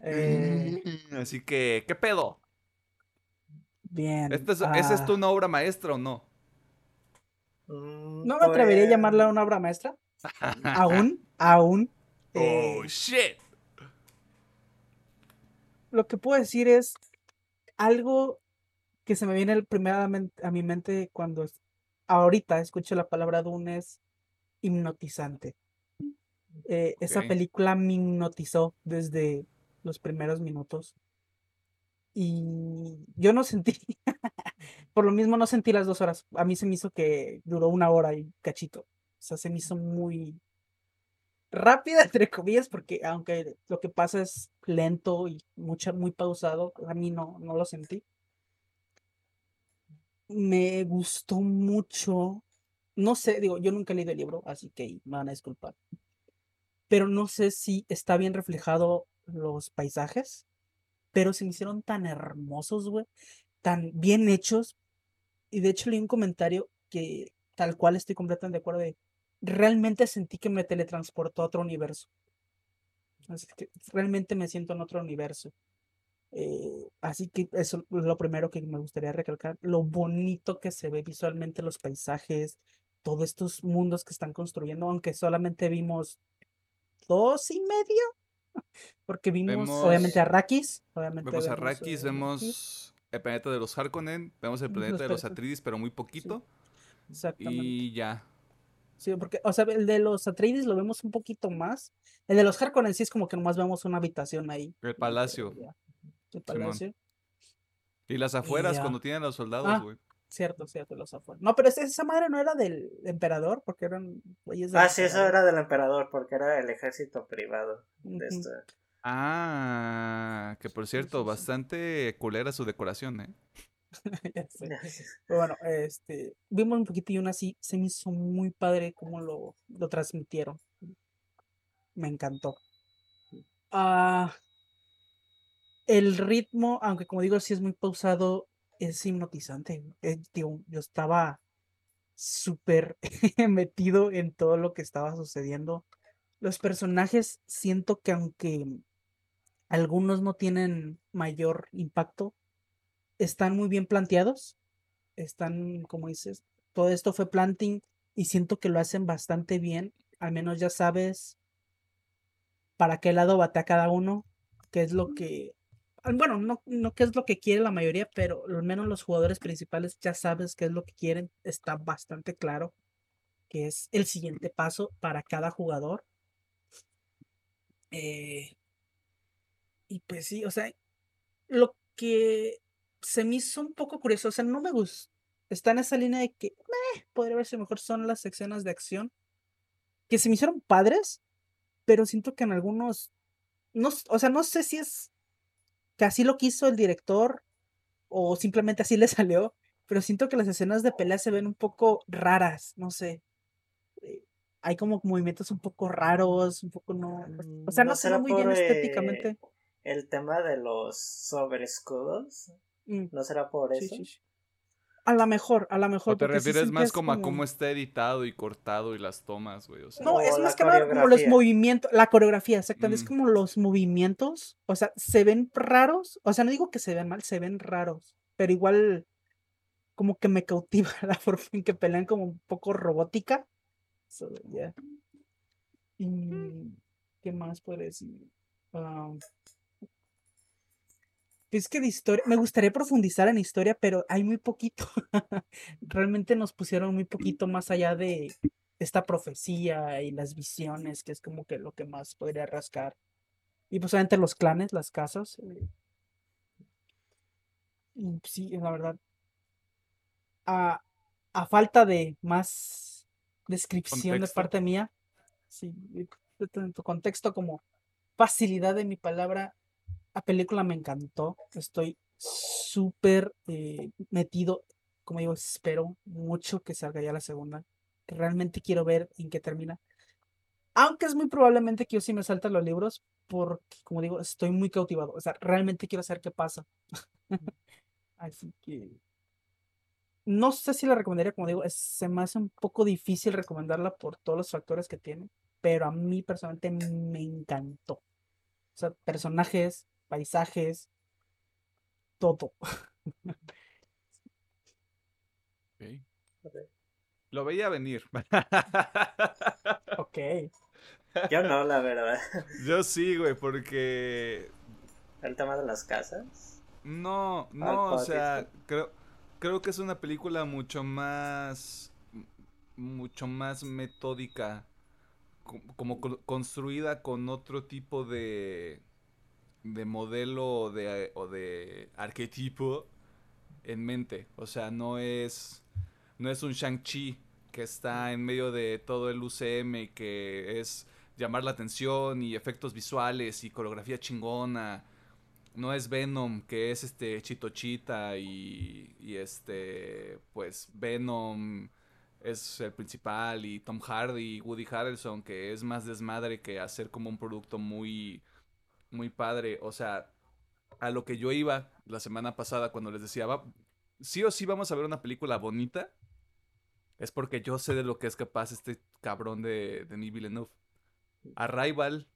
Eh, (laughs) Así que, ¿qué pedo? Bien. ¿Esta es, ¿Esa es ah, tu una obra maestra o no? Mm, No me atrevería a pues, llamarla una obra maestra. (laughs) Aún, aún. Oh, eh, shit. lo que puedo decir es algo que se me viene el primeramente a mi mente cuando es- ahorita escucho la palabra Dune es hipnotizante. Eh, Esa película me hipnotizó desde los primeros minutos. Y yo no sentí, (laughs) por lo mismo no sentí las dos horas. A mí se me hizo que duró una hora y cachito. O sea, se me hizo muy rápida, entre comillas, porque aunque lo que pasa es lento y muy pausado, a mí no, no lo sentí. Me gustó mucho. No sé, digo, yo nunca he leído el libro, así que me van a disculpar. Pero no sé si está bien reflejado los paisajes, pero se me hicieron tan hermosos, güey, tan bien hechos. Y de hecho leí un comentario que tal cual estoy completamente de acuerdo de, realmente sentí que me teletransportó a otro universo. Así que realmente me siento en otro universo. Eh, así que eso es lo primero que me gustaría recalcar, lo bonito que se ve visualmente los paisajes, todos estos mundos que están construyendo, aunque solamente vimos dos y medio, porque vimos obviamente Arrakis, obviamente Vemos a vemos, Arrakis, eh, vemos el planeta de los Harkonnen, vemos el Los planeta de los. Atreides, pero muy poquito. exactamente. Y ya. Sí, porque, o sea, el de los Atreides lo vemos un poquito más. El de los Harkonnen sí es como que nomás vemos una habitación ahí. El y, palacio. El palacio. Y las afueras cuando tienen a los soldados, Ah, güey. Cierto, cierto, los afuera. No, pero esa, esa madre no era del emperador, porque eran güeyes del Ah, sí, eso era del emperador, porque era el ejército privado de. Ah, que por cierto, sí, sí. bastante culera su decoración, ¿eh? (laughs) Ya sé. Pero bueno, este, vimos un poquito y aún así se me hizo muy padre cómo lo, lo transmitieron. Me encantó. Ah, el ritmo, aunque como digo, sí es muy pausado, es hipnotizante. Eh, yo estaba súper (laughs) metido en todo lo que estaba sucediendo. Los personajes siento que aunque algunos no tienen mayor impacto, están muy bien planteados. Están, como dices, todo esto fue planting y siento que lo hacen bastante bien. Al menos ya sabes para qué lado bate a cada uno, qué es lo que, bueno, no, no qué es lo que quiere la mayoría, pero al menos los jugadores principales ya sabes qué es lo que quieren. Está bastante claro que es el siguiente paso para cada jugador. Eh, y pues sí, o sea, lo que se me hizo un poco curioso, o sea, no me gusta. Está en esa línea de que podría verse mejor son las escenas de acción que se me hicieron padres, pero siento que en algunos, no, o sea, no sé si es que así lo quiso el director o simplemente así (laughs) le salió, pero siento que las escenas de pelea se ven un poco raras, no sé. eh, Hay como movimientos un poco raros, un poco no. O sea, ¿No no se ve será muy bien eh, estéticamente. El tema de los sobreescudos. Mm, ¿No será por sí, eso? sí, sí. A lo mejor, a lo ¿O mejor. te porque sí refieres más como a cómo está editado y cortado y las tomas, güey? O sea, No, O es más que nada como los movimientos, la coreografía, exactamente, es Mm. como los movimientos, o sea, se ven raros, o sea, no digo que se ven mal, se ven raros, pero igual como que me cautiva (laughs) la forma en que pelean como un poco robótica. So, yeah. Y qué más puedo decir? Ah, es que de historia, me gustaría profundizar en historia, pero hay muy poquito. (laughs) Realmente nos pusieron muy poquito más allá de esta profecía y las visiones, que es como que lo que más podría rascar. Y pues obviamente los clanes, las casas. eh, y sí, la verdad. A, a falta de más descripción de parte mía, sí, tanto en tu contexto como facilidad de mi palabra, la película me encantó. Estoy súper eh, metido. Como digo, espero mucho que salga ya la segunda. Realmente quiero ver en qué termina. Aunque es muy probablemente que yo sí me salta los libros, porque, como digo, estoy muy cautivado. O sea, realmente quiero saber qué pasa. (laughs) Así que. No sé si la recomendaría, como digo, es- se me hace un poco difícil recomendarla por todos los factores que tiene, pero a mí personalmente me encantó. O sea, personajes, paisajes, todo. Lo veía venir. ok. Yo no, la verdad. Yo sí, güey, porque... ¿El tema de las casas? No, no, o sea, creo, creo que es una película mucho más... mucho más metódica. Como construida con otro tipo de... de modelo de, o de arquetipo en mente. O sea, no es no es un Shang-Chi que está en medio de todo el UCM que es llamar la atención y efectos visuales y coreografía chingona. No es Venom, que es este Chitochita y, y este, pues Venom es el principal y Tom Hardy y Woody Harrelson, que es más desmadre que hacer como un producto muy, muy padre. O sea, a lo que yo iba la semana pasada cuando les decía, va, sí o sí vamos a ver una película bonita es porque yo sé de lo que es capaz este cabrón de Denis Villeneuve. Arrival,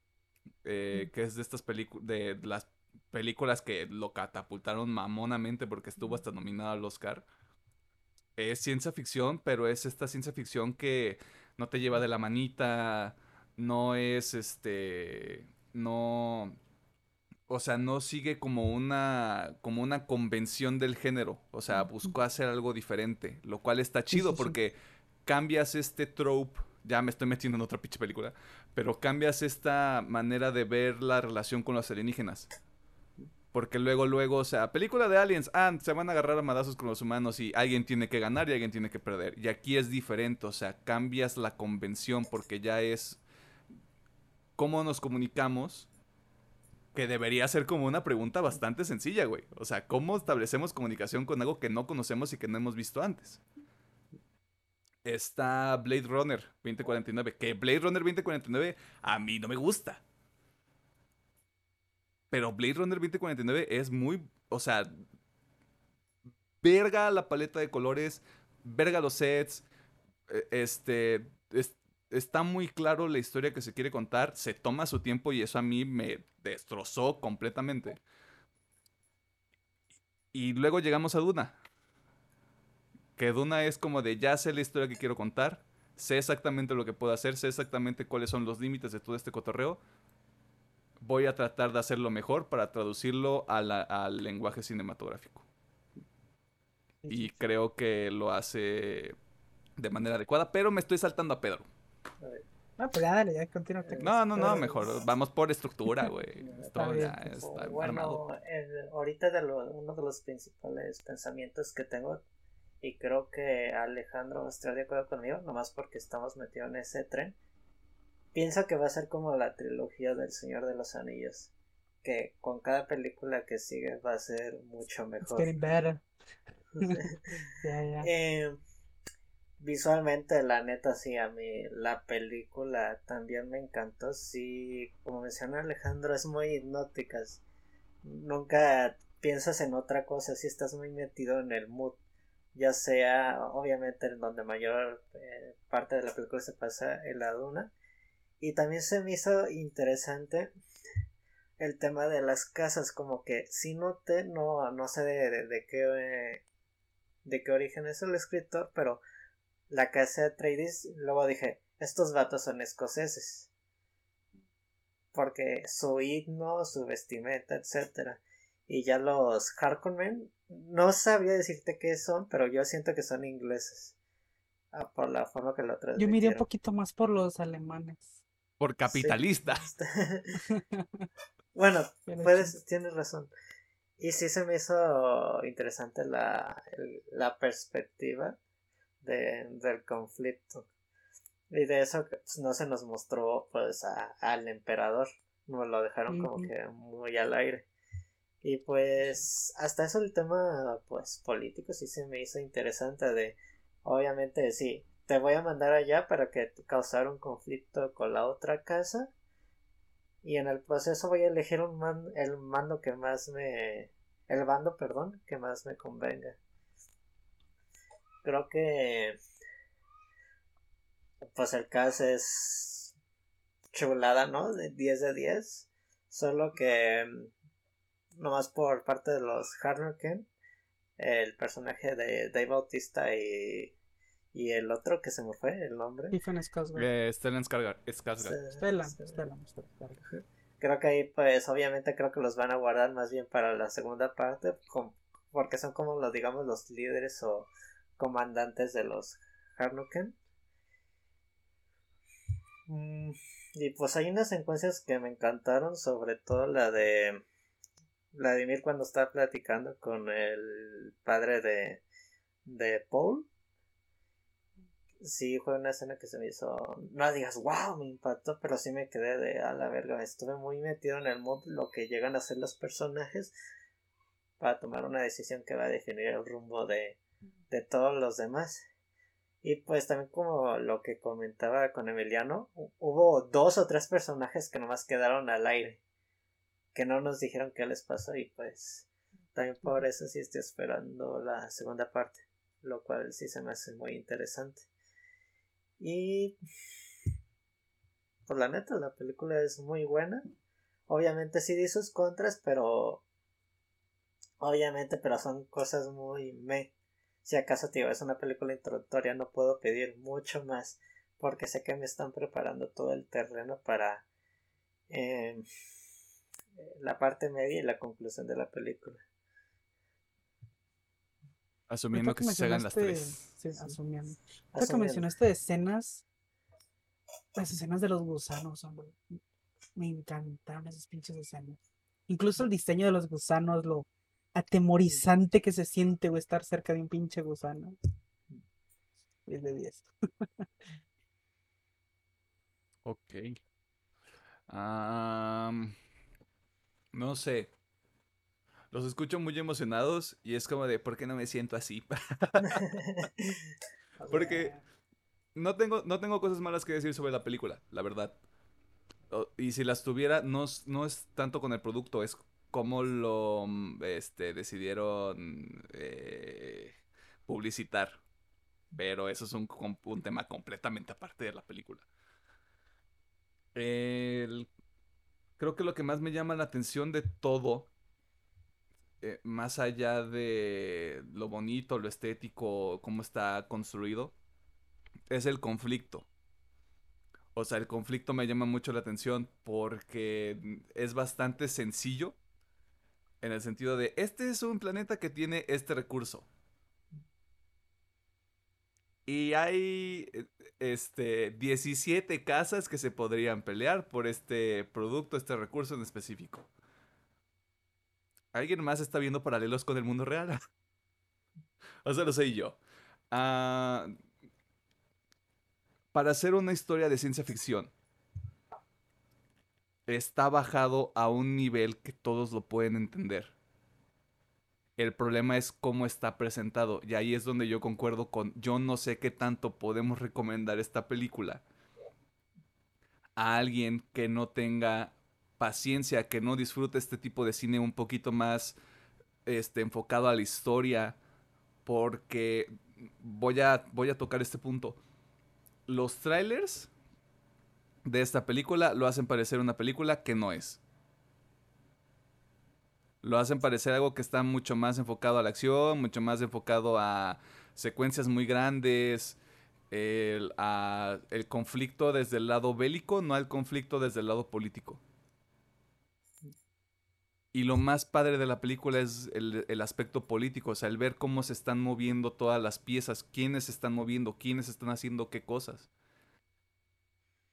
eh, que es de estas películas, de las películas que lo catapultaron mamonamente porque estuvo hasta nominado al Oscar. Es ciencia ficción, pero es esta ciencia ficción que no te lleva de la manita, no es este, no, o sea, no sigue como una, como una convención del género. O sea, buscó hacer algo diferente, lo cual está chido porque cambias este trope. Ya me estoy metiendo en otra pinche película. Pero cambias esta manera de ver la relación con los alienígenas. Porque luego, luego, o sea, película de aliens, ah, se van a agarrar a madazos con los humanos y alguien tiene que ganar y alguien tiene que perder. Y aquí es diferente, o sea, cambias la convención porque ya es cómo nos comunicamos que debería ser como una pregunta bastante sencilla, güey. O sea, ¿cómo establecemos comunicación con algo que no conocemos y que no hemos visto antes? Está Blade Runner 2049, que Blade Runner 2049 a mí no me gusta. Pero Blade Runner 2049 es muy, o sea, verga la paleta de colores, verga los sets, e, este, está muy claro la historia que se quiere contar, se toma su tiempo y eso a mí me destrozó completamente. Y luego llegamos a Duna. Que Duna es como de ya sé la historia que quiero contar, sé exactamente lo que puedo hacer, sé exactamente cuáles son los límites de todo este cotorreo. Voy a tratar de hacerlo mejor para traducirlo al lenguaje cinematográfico. Y creo que lo hace de manera adecuada, pero me estoy saltando a Pedro. Ah, pues ya dale, ya continúa. No, no, no, mejor vamos por estructura, güey. (laughs) Esto ya está Bueno, ahorita de uno de los principales pensamientos que tengo, y creo que Alejandro está de acuerdo conmigo, nomás porque estamos metidos en ese tren, pienso que va a ser como la trilogía del Señor de los Anillos, que con cada película que sigue va a ser mucho mejor. It's getting better. (laughs) (laughs) Eh, visualmente la neta sí a mí la película también me encantó. Sí como menciona Alejandro es muy hipnótica. Nunca piensas en otra cosa si estás muy metido en el mood ya sea obviamente en donde mayor eh, parte de la película se pasa en la duna. Y también se me hizo interesante el tema de las casas como que si noté no no sé de, de, qué eh, de qué origen es el escritor pero la casa de Trades, luego dije, estos vatos son escoceses. Porque su himno, su vestimenta, etcétera. Y ya los Harkonnen, no sabía decirte qué son, pero yo siento que son ingleses. Ah, por la forma que lo Yo miré un poquito más por los alemanes. Por capitalistas. (laughs) bueno, (laughs) puedes, tienes razón. Y sí se me hizo interesante la, la perspectiva del conflicto. Y de eso pues, no se nos mostró pues al emperador. Nos lo dejaron como que muy al aire. Y pues hasta eso el tema pues político sí se me hizo interesante de obviamente sí, te voy a mandar allá para que causar un conflicto con la otra casa y en el proceso voy a elegir un el mando que más me el bando, perdón, que más me convenga creo que pues el caso es chulada, ¿no? De 10 de 10. Solo que nomás por parte de los Harnoken, el personaje de Dave Bautista y, y el otro que se me fue el nombre. Stephen Skarsgård. Eh, Stellan Skarsgård. Stellan, Stellan. Creo que ahí, pues, obviamente creo que los van a guardar más bien para la segunda parte, com- porque son como los, digamos, los líderes o comandantes de los Harnuken. Mm, y pues hay unas secuencias que me encantaron, sobre todo la de Vladimir cuando está platicando con el padre de, de Paul. Sí, fue una escena que se me hizo. No digas, wow, me impactó, pero sí me quedé de a la verga. Estuve muy metido en el mood, lo que llegan a hacer los personajes para tomar una decisión que va a definir el rumbo de, de todos los demás. Y pues también, como lo que comentaba con Emiliano, hu- hubo dos o tres personajes que nomás quedaron al aire, que no nos dijeron qué les pasó, y pues también por eso sí estoy esperando la segunda parte, lo cual sí se me hace muy interesante. Y pues la neta, la película es muy buena. Obviamente sí di sus contras, pero obviamente, pero son cosas muy me. Si acaso te digo, es una película introductoria, no puedo pedir mucho más, porque sé que me están preparando todo el terreno para eh, la parte media y la conclusión de la película. Asumiendo que se hagan las tres. Sí, asumiendo. Ahorita que mencionaste escenas, las escenas de los gusanos, hombre. Me encantaron esas pinches escenas. Incluso el diseño de los gusanos, lo atemorizante que se siente o estar cerca de un pinche gusano. 10 de 10. Ok. No sé. Los escucho muy emocionados y es como de, ¿por qué no me siento así? (laughs) Porque no tengo, no tengo cosas malas que decir sobre la película, la verdad. Y si las tuviera, no, es- no es tanto con el producto, es cómo lo mm, este, decidieron eh, publicitar. Pero eso es un, tema completamente aparte de la película. El- creo que lo que más me llama la atención de todo, eh, más allá de lo bonito, lo estético, cómo está construido, es el conflicto. O sea, el conflicto me llama mucho la atención porque es bastante sencillo en el sentido de, este es un planeta que tiene este recurso. Y hay eh, este 17 casas que se podrían pelear por este producto, este recurso en específico. ¿Alguien más está viendo paralelos con el mundo real? (laughs) o sea, lo sé yo. Ah, para hacer una historia de ciencia ficción, está bajado a un nivel que todos lo pueden entender. El problema es cómo está presentado. Y ahí es donde yo concuerdo con, yo no sé qué tanto podemos recomendar esta película a alguien que no tenga paciencia, que no disfrute este tipo de cine un poquito más este, enfocado a la historia. Porque voy a, voy a tocar este punto. Los trailers de esta película lo hacen parecer una película que no es. Lo hacen parecer algo que está mucho más enfocado a la acción, mucho más enfocado a secuencias muy grandes, el, a el conflicto desde el lado bélico, no al conflicto desde el lado político. Y lo más padre de la película es el, el aspecto político, o sea, el ver cómo se están moviendo todas las piezas, quiénes se están moviendo, quiénes están haciendo qué cosas.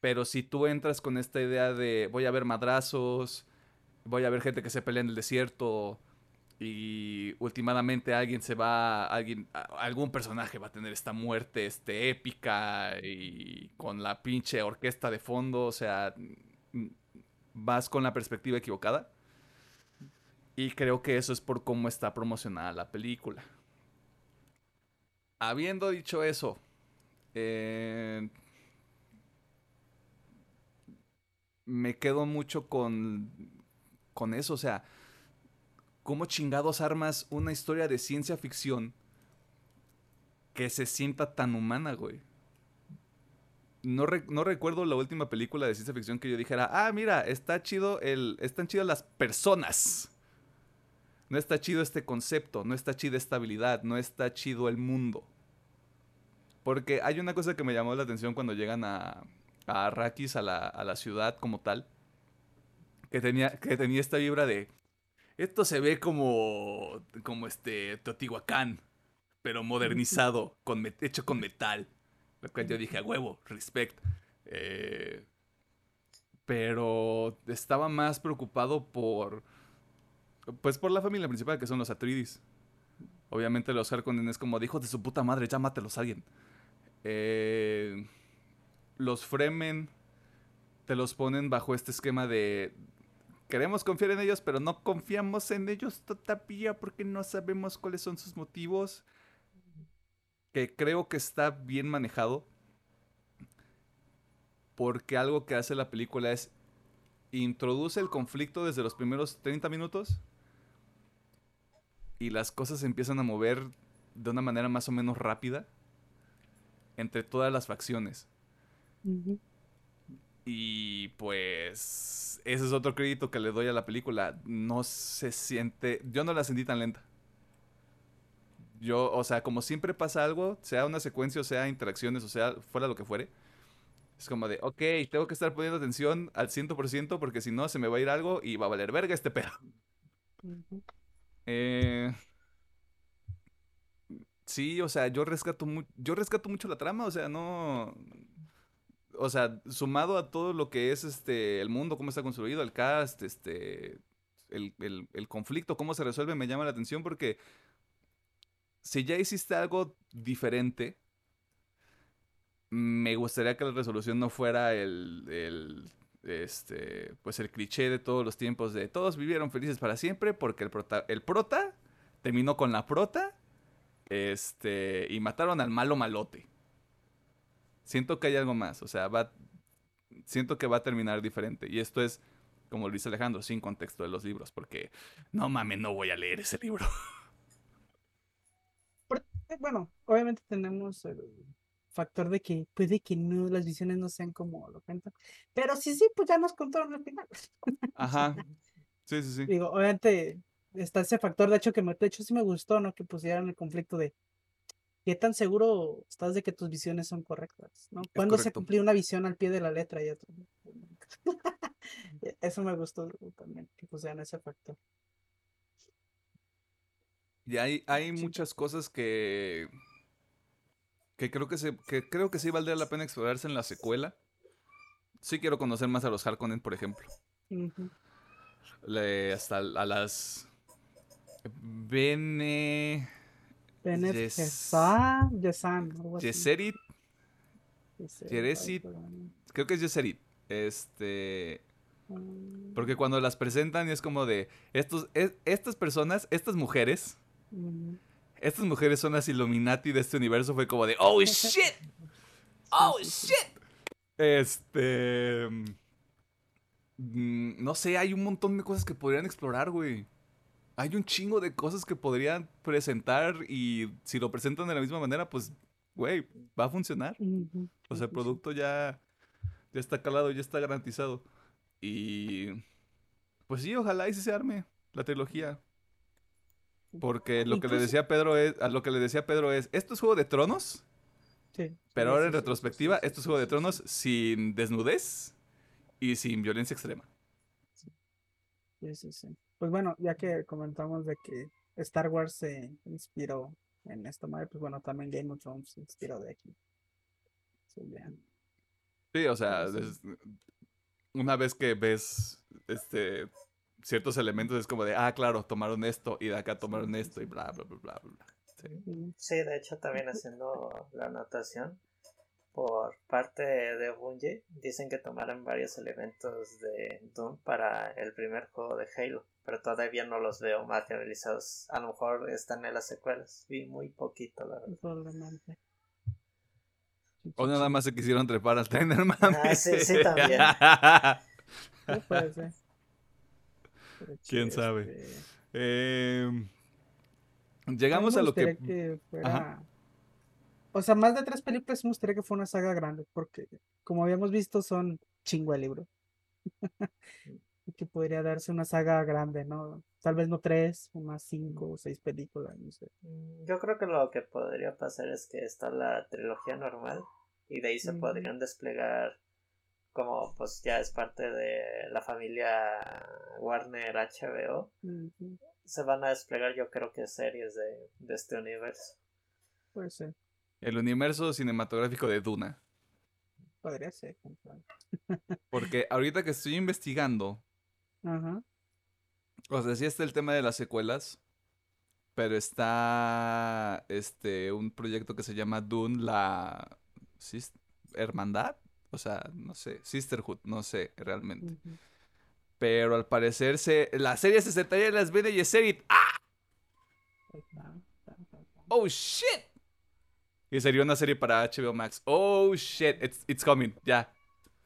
Pero si tú entras con esta idea de voy a ver madrazos, voy a ver gente que se pelea en el desierto y últimamente alguien se va, alguien, algún personaje va a tener esta muerte este, épica y con la pinche orquesta de fondo, o sea, vas con la perspectiva equivocada. Y creo que eso es por cómo está promocionada la película. Habiendo dicho eso, eh, me quedo mucho con, con eso. O sea, ¿cómo chingados armas una historia de ciencia ficción que se sienta tan humana, güey? no, no, recuerdo la última película de ciencia ficción que yo dijera, ah, mira, está chido el, están chidas las personas. No está chido este concepto, no está chida esta habilidad, no está chido el mundo. Porque hay una cosa que me llamó la atención cuando llegan a, a Arrakis, a la, a la ciudad como tal, que tenía, que tenía esta vibra de, esto se ve como, como este Teotihuacán, pero modernizado, (laughs) con, hecho con metal. Lo cual yo dije, a huevo, respect. Eh, pero estaba más preocupado por, pues por la familia principal, que son los Atreides. Obviamente los Harkonnen es como, dijo de su puta madre, ya mátelos a alguien. Eh, los Fremen te los ponen bajo este esquema de queremos confiar en ellos, pero no confiamos en ellos todavía porque no sabemos cuáles son sus motivos. Que creo que está bien manejado. Porque algo que hace la película es introduce el conflicto desde los primeros 30 minutos y las cosas empiezan a mover de una manera más o menos rápida entre todas las facciones. Y pues ese es otro crédito que le doy a la película. No se siente, yo no la sentí tan lenta. Yo, o sea, como siempre pasa algo, sea una secuencia, o sea interacciones, o sea, fuera lo que fuere. Es como de, ok, tengo que estar poniendo atención al 100% porque si no se me va a ir algo y va a valer verga este pedo. eh, Sí, o sea, yo rescato, yo rescato mucho la trama, o sea, no... O sea, sumado a todo lo que es este el mundo, cómo está construido, el cast, este, el, el conflicto, cómo se resuelve, me llama la atención porque si ya hiciste algo diferente, me gustaría que la resolución no fuera el, el, este, pues el cliché de todos los tiempos de todos vivieron felices para siempre porque el prota, el prota terminó con la prota este, y mataron al malo malote. Siento que hay algo más, o sea, va, siento que va a terminar diferente. Y esto es, como lo dice Alejandro, sin contexto de los libros, porque no mames, no voy a leer ese libro. (laughs) Bueno, obviamente tenemos el factor de que puede que no, las visiones no sean como lo cuentan. Pero sí, sí, pues ya nos contaron al final. (laughs) Ajá. Sí, sí, sí. Digo, obviamente está ese factor, de hecho, que me, de hecho sí me gustó, ¿no? Que pusieran el conflicto de qué tan seguro estás de que tus visiones son correctas, ¿no? Cuando se cumplió una visión al pie de la letra y (laughs) Eso me gustó también, que pusieran ese factor. Y hay, hay muchas cosas que que creo que se que creo que sí valdría la pena explorarse en la secuela. Sí quiero conocer más a los Harkonnen, por ejemplo. hasta a las Bene. Yesan. Yeserit. Yeresit. Creo que es Yeserit. Este. Mm. Porque cuando las presentan es como de. Estos, estas personas, estas mujeres. Mm. Estas mujeres son las Illuminati de este universo. Fue como de. (laughs) ¡Oh shit! ¡Oh shit! Este. Mm, no sé, hay un montón de cosas que podrían explorar, güey hay un chingo de cosas que podrían presentar y si lo presentan de la misma manera, pues, güey, va a funcionar. O sea, el producto ya, ya está calado, ya está garantizado. Y pues sí, ojalá y se arme la trilogía. Porque lo que le decía Pedro es, a lo que le decía Pedro es, ¿esto es Juego de Tronos? Sí. Pero ahora en retrospectiva, esto es Juego de Tronos sin desnudez y sin violencia extrema. Sí, sí, sí pues bueno, ya que comentamos de que Star Wars se inspiró en esta madre, pues bueno, también Game of Thrones se inspiró de aquí. Sí, o sea, una vez que ves este ciertos elementos es como de, ah, claro, tomaron esto y de acá tomaron esto y bla, bla, bla, bla, bla. Sí. sí, de hecho también haciendo la anotación, por parte de Bungie dicen que tomaron varios elementos de Doom para el primer juego de Halo, pero todavía no los veo materializados. A lo mejor están en las secuelas. Vi muy poquito, la verdad. O nada más se quisieron trepar al tren, (laughs) hermano. Ah, sí, sí, también. puede ser. (laughs) ¿Quién sabe? Este em, llegamos a lo que... que fuera O sea, más de tres películas me gustaría que fuera una saga grande, porque como habíamos visto son chingo de libro. (laughs) que podría darse una saga grande, ¿no? Tal vez no tres, unas cinco o seis películas, no sé. Mm, Yo creo que lo que podría pasar es que está la trilogía normal y de ahí se podrían desplegar como pues ya es parte de la familia Warner HBO. Se van a desplegar yo creo que series de, de este universo. Puede ser, El universo cinematográfico de Duna. podría ser. Porque ahorita que estoy investigando, Ajá. o sea, sí está el tema de las secuelas, pero está este un proyecto que se llama Dune, la hermandad, o sea, no sé, Sisterhood, no sé realmente. Pero al parecer se, la serie se sentaría en las Bene Gesserit. ¡Ah! ¡Oh, shit! Y sería una serie para HBO Max. ¡Oh, shit! It's, it's coming, ya.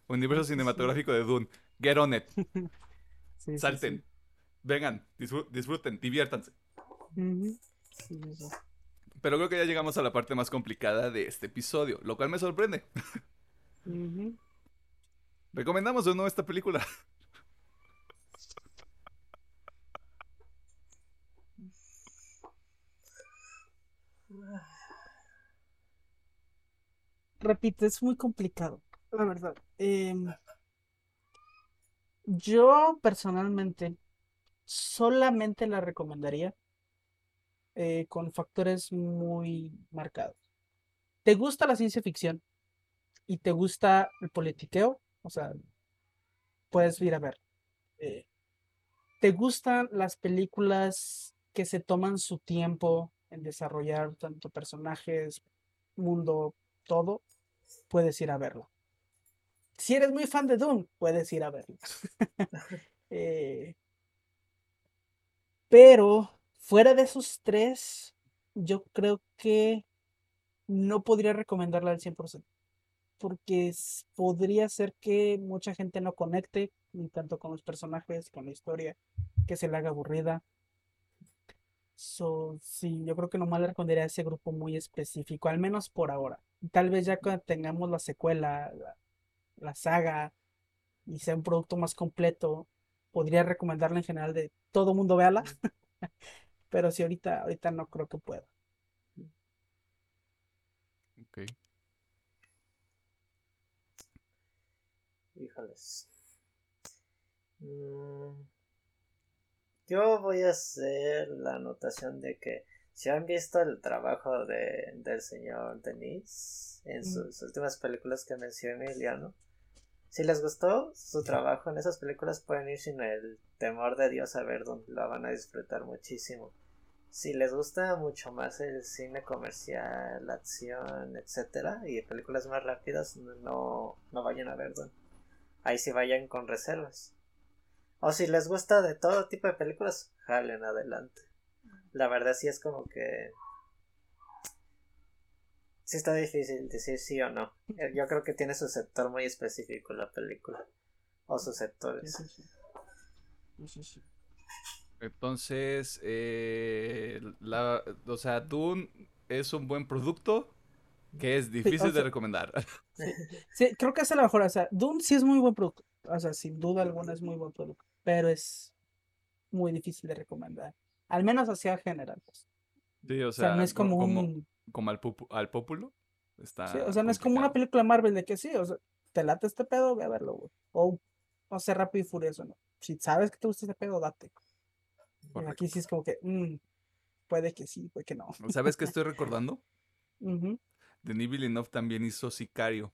Universo cinematográfico de Dune. Get on it. (laughs) Sí, Salten. sí. Vengan, disfru- disfruten, diviértanse. Pero creo que ya llegamos a la parte más complicada de este episodio, lo cual me sorprende. ¿Recomendamos o no esta película? Repito, es muy complicado, la verdad. Em, yo personalmente solamente la recomendaría eh, con factores muy marcados. ¿Te gusta la ciencia ficción y te gusta el politiqueo? O sea, puedes ir a ver. Eh, ¿te gustan las películas que se toman su tiempo en desarrollar tanto personajes, mundo, todo? Puedes ir a verlo. Si eres muy fan de Dune, puedes ir a verlo. (laughs) Eh, pero fuera de esos tres, yo creo que no podría recomendarla al 100%. Porque podría ser que mucha gente no conecte ni tanto con los personajes, con la historia, que se le haga aburrida. So, sí, yo creo que nomás le recomendaría a ese grupo muy específico, al menos por ahora. Tal vez ya cuando tengamos la secuela, la, la saga, y sea un producto más completo, podría recomendarla en general de todo mundo véala. (laughs) Pero sí, ahorita, ahorita no creo que pueda. Ok. Híjoles. Mm, Yo voy a hacer la anotación de que si han visto el trabajo de, del señor Denis en Mm. sus últimas películas que mencionó Emiliano, si les gustó su trabajo en esas películas pueden ir sin el temor de Dios a ver dónde la van a disfrutar muchísimo. Si les gusta mucho más el cine comercial, la acción, etcétera, y películas más rápidas, no, no vayan a ver Dune. Ahí sí vayan con reservas. O si les gusta de todo tipo de películas, jalen adelante. La verdad sí es como que... Sí está difícil decir sí o no. Eh, Yo creo que tiene su sector muy específico la película. O sus sectores. Sí, sí, sí. Sí, sí. Entonces, eh, la, o sea, Dune es un buen producto que es difícil de sea- recomendar. (laughs) Sí, creo que es la mejor. O sea, Doom sí es muy buen producto. O sea, sin duda alguna es muy buen producto. Pero es muy difícil de recomendar. Al menos hacia general. pues. Sí, o O sea, sea, no es co- como como, un. Como al, al pópulo. Está sí, o sea, no es como una película Marvel de que sí, o sea, te late este pedo, ve a verlo, güey. O, no sé, rápido y furioso, ¿no? Si sabes que te gusta este pedo, date. Correcto. Aquí sí es como que, mm, puede que sí, puede que no. ¿Sabes qué (laughs) estoy recordando? Ujú. Denis Villeneuve también hizo Sicario.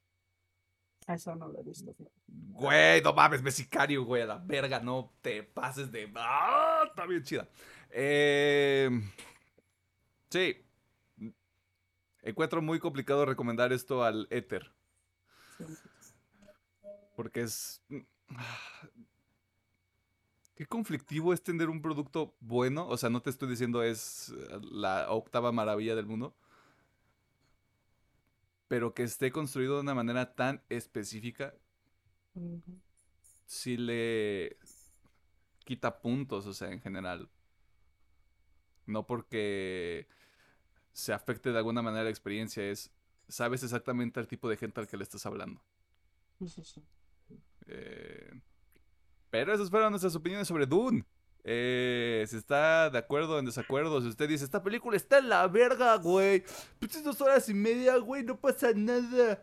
Ah, Eso no lo he visto. Güey, no mames, ve Sicario, güey, a la verga, no te pases de... ¡Ah! Está bien chida. Eh, Sí. Encuentro muy complicado recomendar esto al éter. Porque es... Qué conflictivo es tener un producto bueno. O sea, no te estoy diciendo es eh, la octava maravilla del mundo. Pero que esté construido de una manera tan específica, sí le quita puntos, o sea, en general. No porque se afecte de alguna manera la experiencia, es sabes exactamente el tipo de gente al que le estás hablando. Sí, sí. Eh, pero esas fueron nuestras opiniones sobre Dune. Eh, si está de acuerdo o en desacuerdo, si usted dice, esta película está en la verga, güey. Pues dos horas y media, güey, no pasa nada.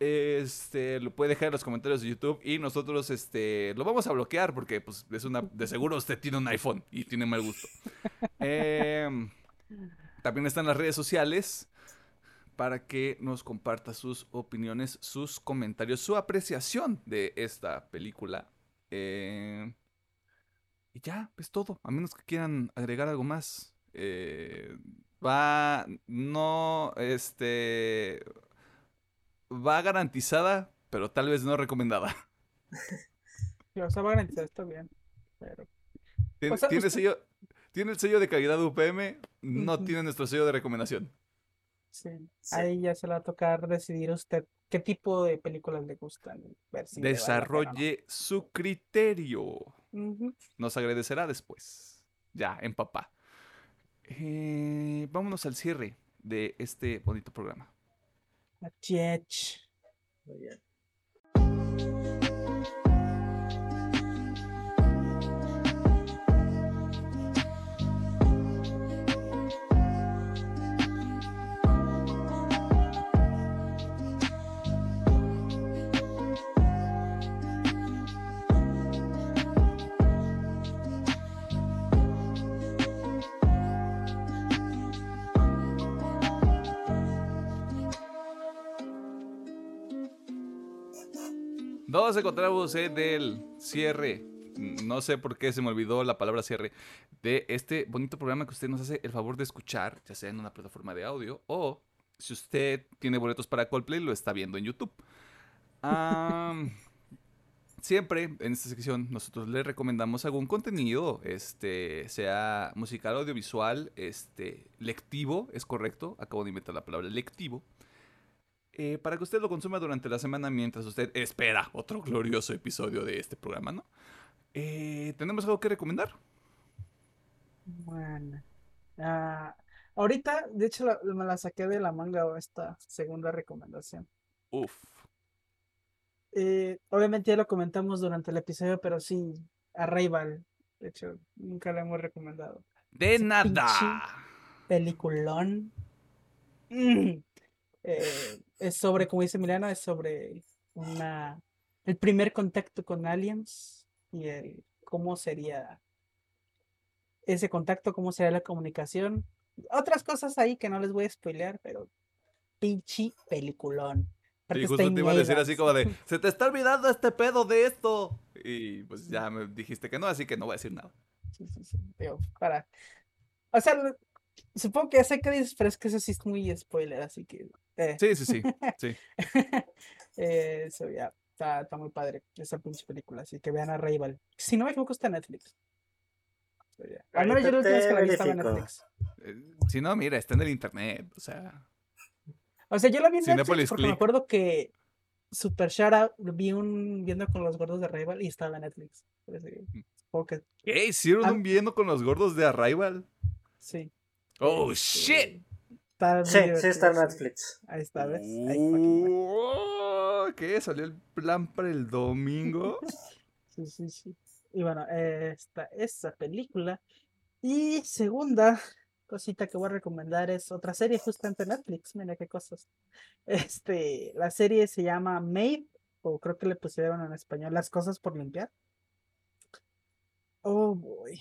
Este, lo puede dejar en los comentarios de YouTube y nosotros, este, lo vamos a bloquear porque, pues, es una, de seguro usted tiene un iPhone y tiene mal gusto. (laughs) Em, también están las redes sociales para que nos comparta sus opiniones, sus comentarios, su apreciación de esta película. Eh, y ya, es todo. A menos que quieran agregar algo más. Eh, va, no, este, va garantizada, pero tal vez no recomendada. (laughs) o sea, va garantizada, está bien. Pero... ¿Tiene, sello, tiene el sello de calidad de UPM, no tiene nuestro sello de recomendación. Sí. Ahí ya se le va a tocar decidir usted qué tipo de películas le gustan. Desarrolle su criterio. Nos agradecerá después. Ya, en papá. Eh, vámonos al cierre de este bonito programa. Muy bien. 2 encontramos en el cierre. No sé por qué se me olvidó la palabra cierre. De este bonito programa que usted nos hace el favor de escuchar, ya sea en una plataforma de audio o si usted tiene boletos para Coldplay, lo está viendo en YouTube. (laughs) siempre en esta sección nosotros le recomendamos algún contenido, este, sea musical, audiovisual, este, lectivo, es correcto, acabo de inventar la palabra lectivo, eh, para que usted lo consuma durante la semana mientras usted espera otro glorioso episodio de este programa, ¿no? Eh, ¿Tenemos algo que recomendar? Bueno. Ah, ahorita, de hecho, me la saqué de la manga esta segunda recomendación. Uf. Eh, obviamente ya lo comentamos durante el episodio, pero sí, Arrival. De hecho, nunca lo hemos recomendado. De nada. Peliculón. Mm. Eh, es sobre, como dice Milana, es sobre una el primer contacto con aliens y el cómo sería ese contacto, cómo sería la comunicación. Otras cosas ahí que no les voy a spoilear, pero pinche peliculón. Y justo te iba a decir así como de, (laughs) se te está olvidando este pedo de esto. Y pues ya me dijiste que no, así que no voy a decir nada. Sí, sí, sí. para. O sea, supongo que sé que dices, pero es que eso sí es muy spoiler, así que eh. Sí, sí, sí. (laughs) sí. Eso ya. Está, está, muy padre esa pinche película. Así que vean a Rival. Si no me equivoco, está en Netflix. Al menos yo lo que la vi estaba en Netflix. Eh, si no, mira, está en el internet. O sea. O sea, yo la vi en Netflix porque me acuerdo que Super Shara vi un viendo con los gordos de Rival y estaba en Netflix. Mm. ¿Qué? ¿Hicieron ah. un viendo con los gordos de Arrival? Sí. Oh, este, shit sí, sí está en Netflix. Ahí está, ¿ves? Uh, ¿Qué? ¿Salió el plan para el domingo? (laughs) sí, sí, sí. Y bueno, esta, esa película. Y segunda cosita que voy a recomendar es otra serie justamente en Netflix. Mira qué cosas. Este, la serie se llama Made, o creo que le pusieron en español Las cosas por limpiar. Oh boy.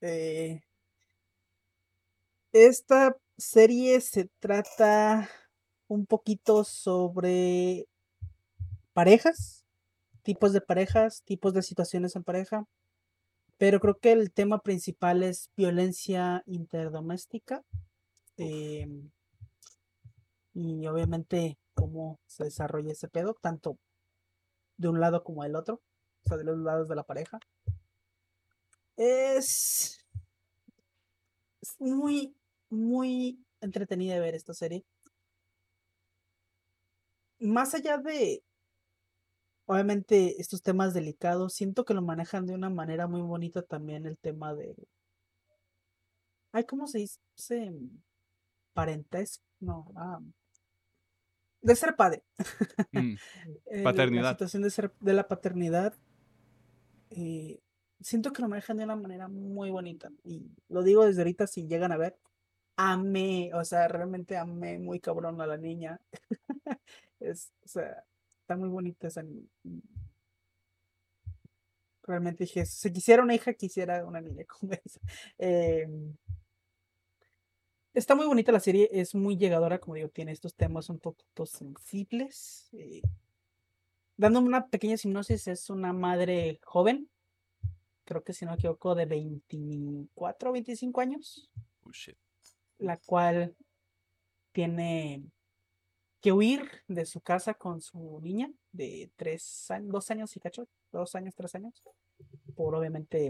Eh, esta serie se trata un poquito sobre parejas, tipos de parejas, tipos de situaciones en pareja, pero creo que el tema principal es violencia interdoméstica em, y obviamente cómo se desarrolla ese pedo, tanto de un lado como del otro, o sea, de los lados de la pareja. Es, es muy muy entretenida de ver esta serie. Más allá de, obviamente, estos temas delicados, siento que lo manejan de una manera muy bonita también el tema de... Ay, ¿cómo se dice? Parentesco, no. Ah, de ser padre. Mm, (laughs) El- Paternidad. La situación de ser de la paternidad. eh, siento que lo manejan de una manera muy bonita. Y lo digo desde ahorita, si llegan a ver. Amé, o sea, realmente amé muy cabrón a la niña. (laughs) es, o sea, está muy bonita esa niña. y Realmente dije, si quisiera una hija, quisiera una niña (laughs) como esa. Em, Está muy bonita la serie, es muy llegadora, como digo, tiene estos temas un poquito sensibles. eh, dándome una pequeña hipnosis, es una madre joven, creo que si no me equivoco, de 24 o 25 años, oh, shit. la cual tiene que huir de su casa con su niña de tres años, dos años y cacho, dos años, tres años, por obviamente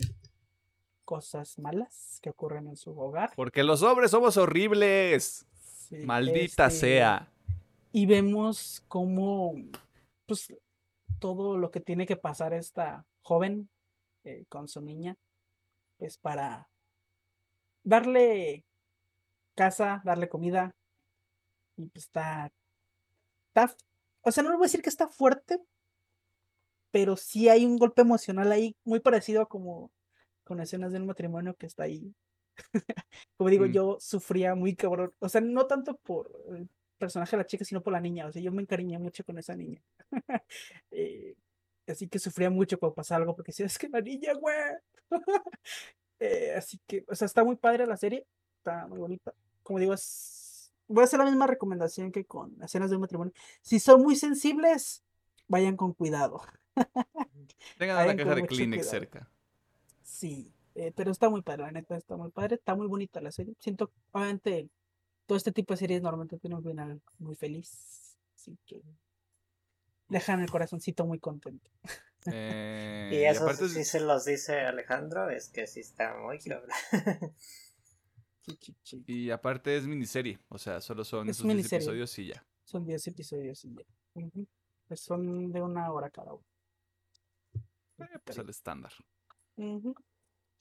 cosas malas que ocurren en su hogar. Porque los hombres somos horribles. Sí, Maldita este, sea. y vemos cómo pues todo lo que tiene que pasar esta joven eh, con su niña es para darle casa, darle comida y pues está, está o sea, no le voy a decir que está fuerte, pero sí hay un golpe emocional ahí muy parecido a como con escenas de un matrimonio que está ahí. (laughs) como digo, Mm. yo sufría muy cabrón, o sea, no tanto por el personaje de la chica, sino por la niña, o sea, yo me encariñé mucho con esa niña. (laughs) Eh, así que sufría mucho cuando pasaba algo, porque decía, es que la niña, güey. (laughs) Eh, así que, o sea, está muy padre la serie, está muy bonita. Como digo, es... voy a hacer la misma recomendación que con escenas de un matrimonio. Si son muy sensibles, vayan con cuidado. Tengan una vayan caja de Kleenex cuidado. cerca. Sí, eh, pero está muy padre, la neta, está muy padre, está muy bonita la serie. Siento, obviamente, todo este tipo de series normalmente tienen un final muy feliz, así que dejan el corazoncito muy contento. Eh, Y (laughs) y eso aparte, sí se los dice Alejandro, es que sí está muy cabrón. Y aparte es miniserie. O sea, solo son Es esos 10 miniserie. episodios y ya. Son 10 episodios y ya. Pues son de una hora cada uno. Eh, pues el estándar.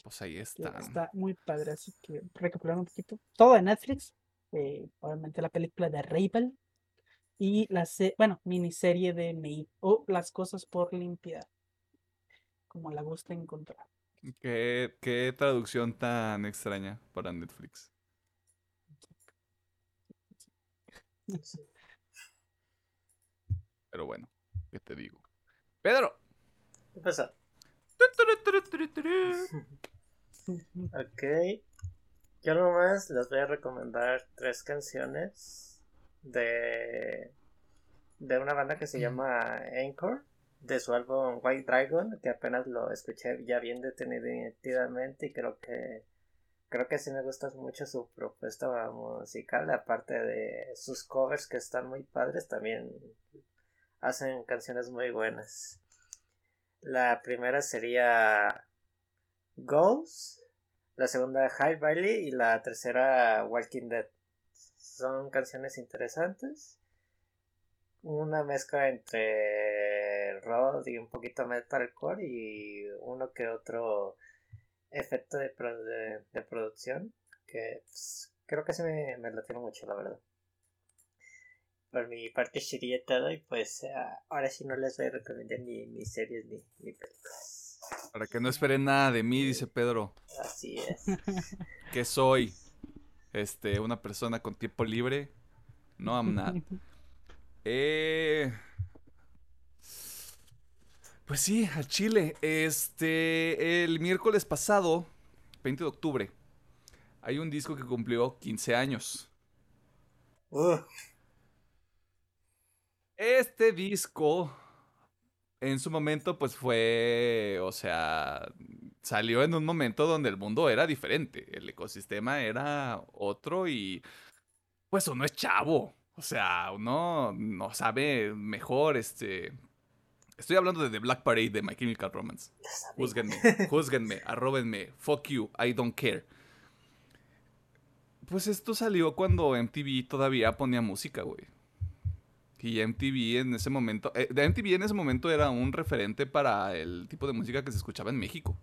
Pues ahí que están. Está muy padre, así que recapitulando un poquito. Todo de Netflix. eh, obviamente la película de Ravel. Y la se bueno, miniserie de Maid. O Las cosas por limpiar. Como la gusta encontrar. ¿Qué, qué traducción tan extraña para Netflix. Pero bueno, ¿qué te digo? Pedro. ¿Qué (laughs) pasó? Ok. Yo nomás les voy a recomendar tres canciones de, de una banda que se llama Anchor, de su álbum White Dragon, que apenas lo escuché ya bien detenidamente y creo que creo que sí me gusta mucho su propuesta musical, aparte de sus covers que están muy padres, también hacen canciones muy buenas. La primera sería Ghost, la segunda High Valley y la tercera Walking Dead. Son canciones interesantes. Una mezcla entre rock y un poquito metalcore y uno que otro efecto de, pro- de- de producción que pues, creo que se me, me latió mucho, la verdad. Por mi parte sería todo y pues ah, ahora sí no les voy a recomendar ni, ni series ni, ni películas. Para que no esperen nada de mí, dice Pedro. Así es. ¿Qué soy? Este, una persona con tiempo libre. No, I'm not. (laughs) Eh... Pues sí, al Chile. Este, el miércoles pasado, 20 de octubre, hay un disco que cumplió 15 años. Uh, Este disco, en su momento, pues fue, o sea, salió en un momento donde el mundo era diferente, el ecosistema era otro y, pues uno es chavo, o sea, uno no sabe mejor, este... Estoy hablando de The Black Parade de My Chemical Romance. Júzguenme, (laughs) júzguenme, arróbenme, fuck you, I don't care. Pues esto salió cuando MTV todavía ponía música, güey. Y MTV en ese momento, eh, MTV en ese momento era un referente para el tipo de música que se escuchaba en México.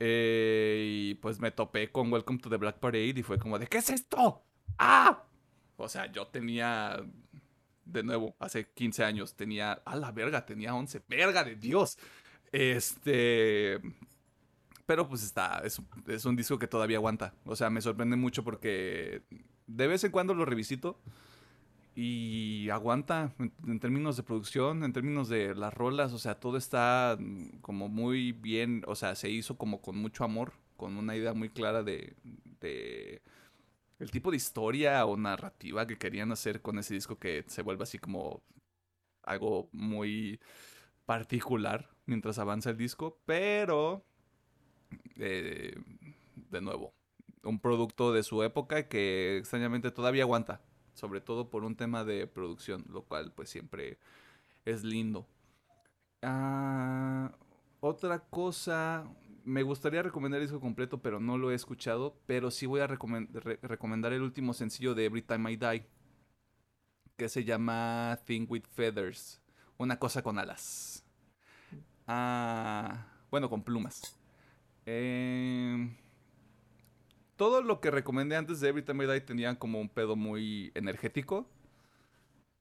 Eh, y pues me topé con Welcome to the Black Parade y fue como de, ¿qué es esto? ¡Ah! O sea, yo tenía de nuevo, hace 15 años tenía, a la verga, tenía 11, verga de Dios. Este, pero pues está, es, es, un disco que todavía aguanta. O sea, me sorprende mucho porque de vez en cuando lo revisito y aguanta en, términos de producción, en términos de las rolas, o sea, todo está como muy bien, o sea, se hizo como con mucho amor, con una idea muy clara de, de el tipo de historia o narrativa que querían hacer con ese disco que se vuelve así como algo muy particular mientras avanza el disco, pero eh, de nuevo, un producto de su época que extrañamente todavía aguanta sobre todo por un tema de producción, lo cual pues siempre es lindo. Ah, otra cosa, me gustaría recomendar el disco completo, pero no lo he escuchado, pero sí voy a recomendar el último sencillo de Every Time I Die, que se llama Thing with Feathers, una cosa con alas. Ah, bueno, con plumas. Eh, todo lo que recomendé antes de Every Time I Die tenía como un pedo muy energético.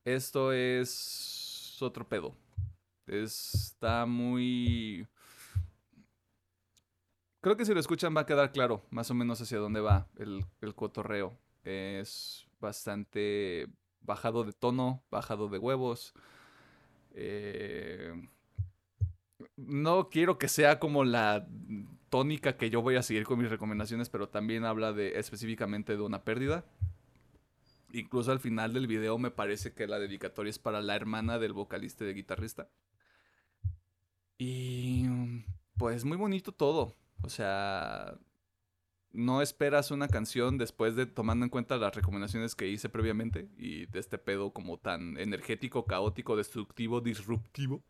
Esto es otro pedo. Está muy... Creo que si lo escuchan va a quedar claro más o menos hacia dónde va el, el cotorreo. Es bastante bajado de tono, bajado de huevos. Eh, no quiero que sea como la tónica que yo voy a seguir con mis recomendaciones, pero también habla de específicamente de una pérdida. Incluso al final del video me parece que la dedicatoria es para la hermana del vocalista y de guitarrista. Y pues muy bonito todo. O sea, no esperas una canción después de tomando en cuenta las recomendaciones que hice previamente y de este pedo como tan energético, caótico, destructivo, disruptivo.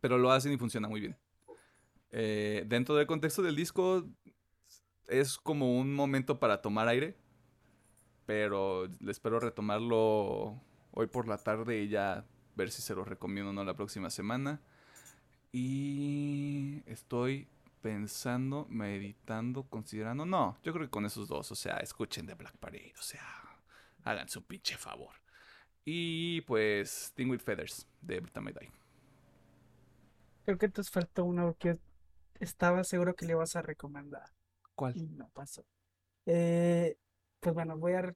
Pero lo hacen y funciona muy bien. Eh, dentro del contexto del disco es como un momento para tomar aire, pero espero retomarlo hoy por la tarde y ya ver si se lo recomiendo o no la próxima semana. Y estoy pensando, meditando, considerando. No, yo creo que con esos dos, o sea, escuchen de Black Parade, o sea, hagan su pinche favor. Y pues, Thing with Feathers de Britta Die. Creo que te faltó una porque estaba seguro que le vas a recomendar. ¿Cuál? Y no pasó. Eh, pues bueno, voy a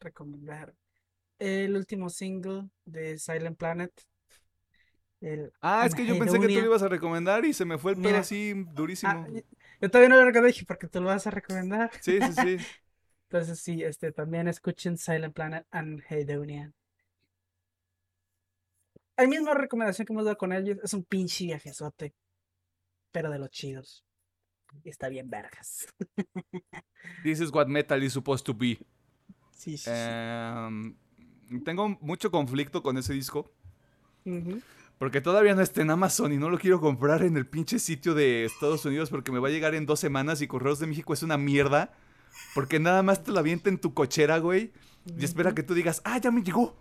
recomendar el último single de Silent Planet. ah, es que yo pensé que tú lo ibas a recomendar y se me fue el pelo así durísimo. Ah, yo todavía no lo recomendé porque tú lo vas a recomendar. Sí, sí, sí. (laughs) Entonces sí, este, también escuchen Silent Planet and Hedonian. La misma recomendación que hemos dado con ellos es un pinche viajezote pero de los chidos. Y está bien vergas. (laughs) This is what metal is supposed to be. Sí, sí, em, tengo mucho conflicto con ese disco. Porque todavía no está en Amazon y no lo quiero comprar en el pinche sitio de Estados Unidos porque me va a llegar en dos semanas y Correos de México es una mierda. Porque nada más te lo avienta en tu cochera, güey. Y espera que tú digas, ah, ya me llegó.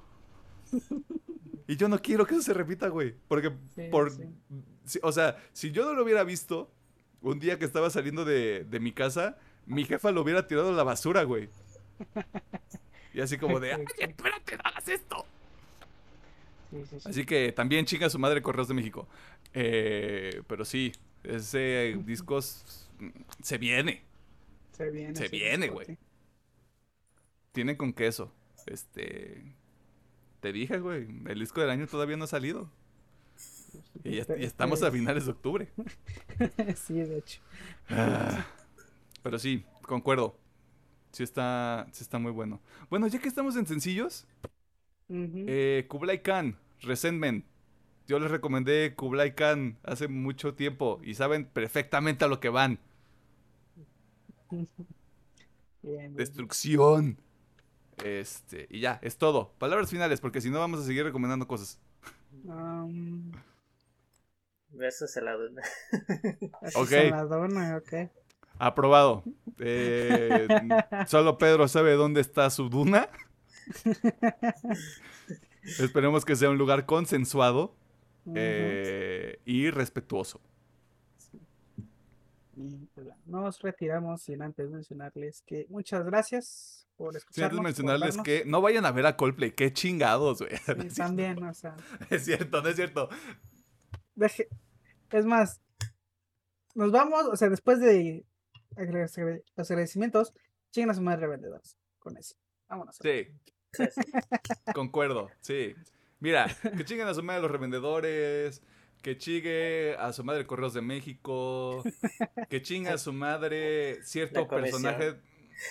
(laughs) Y yo no quiero que eso se repita, güey. Porque, por, o sea, si yo no lo hubiera visto un día que estaba saliendo de, mi casa, mi jefa lo hubiera tirado a la basura, güey. Y así como de, (laughs) ¡ay, espérate, no hagas esto! Así que también chinga su madre Correos de México. Eh, pero sí, ese disco se viene. Se viene. Se viene, güey. Tiene con queso. Este. Te dije, güey, el disco del año todavía no ha salido. Y, estamos a finales de octubre. (laughs) sí, de hecho. Ah, pero sí, concuerdo. Sí está, sí está muy bueno. Bueno, ya que estamos en sencillos, eh, Kublai Khan, Resentment. Yo les recomendé Kublai Khan hace mucho tiempo y saben perfectamente a lo que van. Destrucción. Este, y ya, es todo. Palabras finales, porque si no vamos a seguir recomendando cosas. Um, Besos a la dona. ok. la dona, ok. Aprobado. Eh, (laughs) solo Pedro sabe dónde está su duna. (laughs) Esperemos que sea un lugar consensuado eh, y respetuoso. Pues, nos retiramos sin antes mencionarles que muchas gracias por antes escucharnos. por mencionarles vernos. que no vayan a ver a Coldplay, qué chingados, güey. Sí, también, o sea. (laughs) Es cierto, no es cierto. Deje- Es más, nos vamos, o sea, después de los agradecimientos, chinguen a su madre vendedores. Con eso. Vámonos. Sí, Sí, (laughs) sí. concuerdo, sí. Mira, que chinguen a su madre los revendedores, que chingue a su madre Correos de México, que chingue a su madre cierto personaje.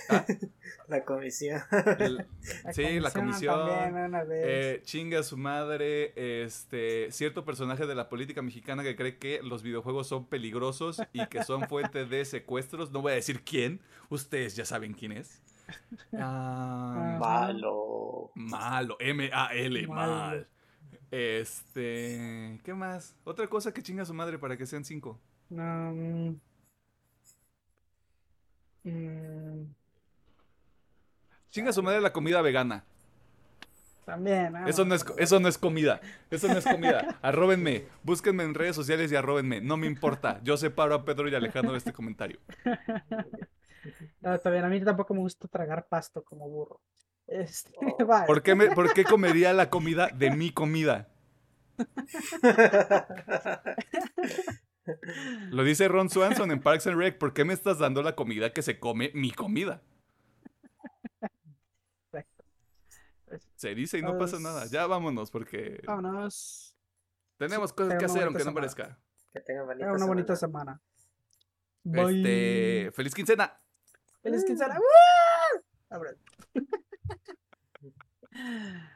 ¿Ah? (laughs) La comisión. El- (laughs) sí, la comisión. También, una vez. Eh, chinga a su madre, este, cierto personaje de la política mexicana que cree que los videojuegos son peligrosos y que son (laughs) fuente de secuestros. No voy a decir quién, ustedes ya saben quién es. Ah, Malo. malo, M-A-L, mal. Este, ¿qué más? Otra cosa que chinga a su madre para que sean cinco. No, mm, mm, Chinga su madre la comida vegana. también. Eso no, es, eso no es comida. Eso no es comida. Arróbenme. Búsquenme en redes sociales y arróbenme. No me importa. Yo separo a Pedro y Alejandro de este comentario. (laughs) No, está bien, a mí tampoco me gusta tragar pasto como burro. Este, Oh. (laughs) vale. ¿Por qué, me- por qué comería la comida de mi comida? (laughs) Lo dice Ron Swanson en Parks and Rec. ¿Por qué me estás dando la comida que se come mi comida? Perfecto. Se dice y no pasa nada. Ya vámonos porque Vámonos. tenemos cosas que hacer aunque no parezca. que tengan bonita una bonita semana. semana. Este, feliz quincena. Feliz quincena. ¡Woo! Abre. (laughs)